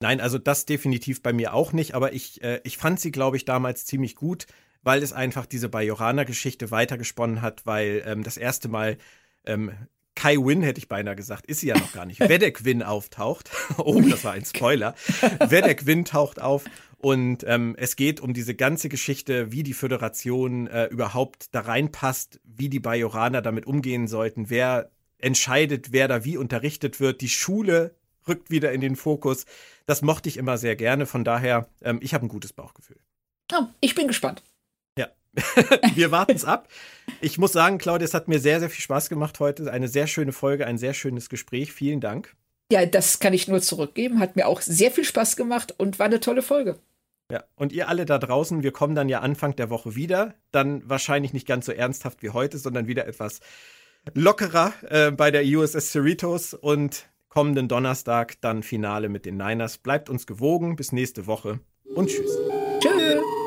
Nein, also das definitiv bei mir auch nicht, aber ich, äh, ich fand sie, glaube ich, damals ziemlich gut, weil es einfach diese Bajorana-Geschichte weitergesponnen hat, weil ähm, das erste Mal ähm, Kai Win, hätte ich beinahe gesagt, ist sie ja noch gar nicht. Vedek Win auftaucht. oh, das war ein Spoiler. Vedek Win taucht auf und ähm, es geht um diese ganze Geschichte, wie die Föderation äh, überhaupt da reinpasst, wie die Bajoraner damit umgehen sollten, wer entscheidet, wer da wie unterrichtet wird. Die Schule rückt wieder in den Fokus. Das mochte ich immer sehr gerne. Von daher, ähm, ich habe ein gutes Bauchgefühl. Oh, ich bin gespannt. Wir warten es ab. Ich muss sagen, Claudia, es hat mir sehr, sehr viel Spaß gemacht heute. Eine sehr schöne Folge, ein sehr schönes Gespräch. Vielen Dank. Ja, das kann ich nur zurückgeben. Hat mir auch sehr viel Spaß gemacht und war eine tolle Folge. Ja, und ihr alle da draußen, wir kommen dann ja Anfang der Woche wieder. Dann wahrscheinlich nicht ganz so ernsthaft wie heute, sondern wieder etwas lockerer äh, bei der USS Cerritos und kommenden Donnerstag dann Finale mit den Niners. Bleibt uns gewogen. Bis nächste Woche und tschüss. Tschüss.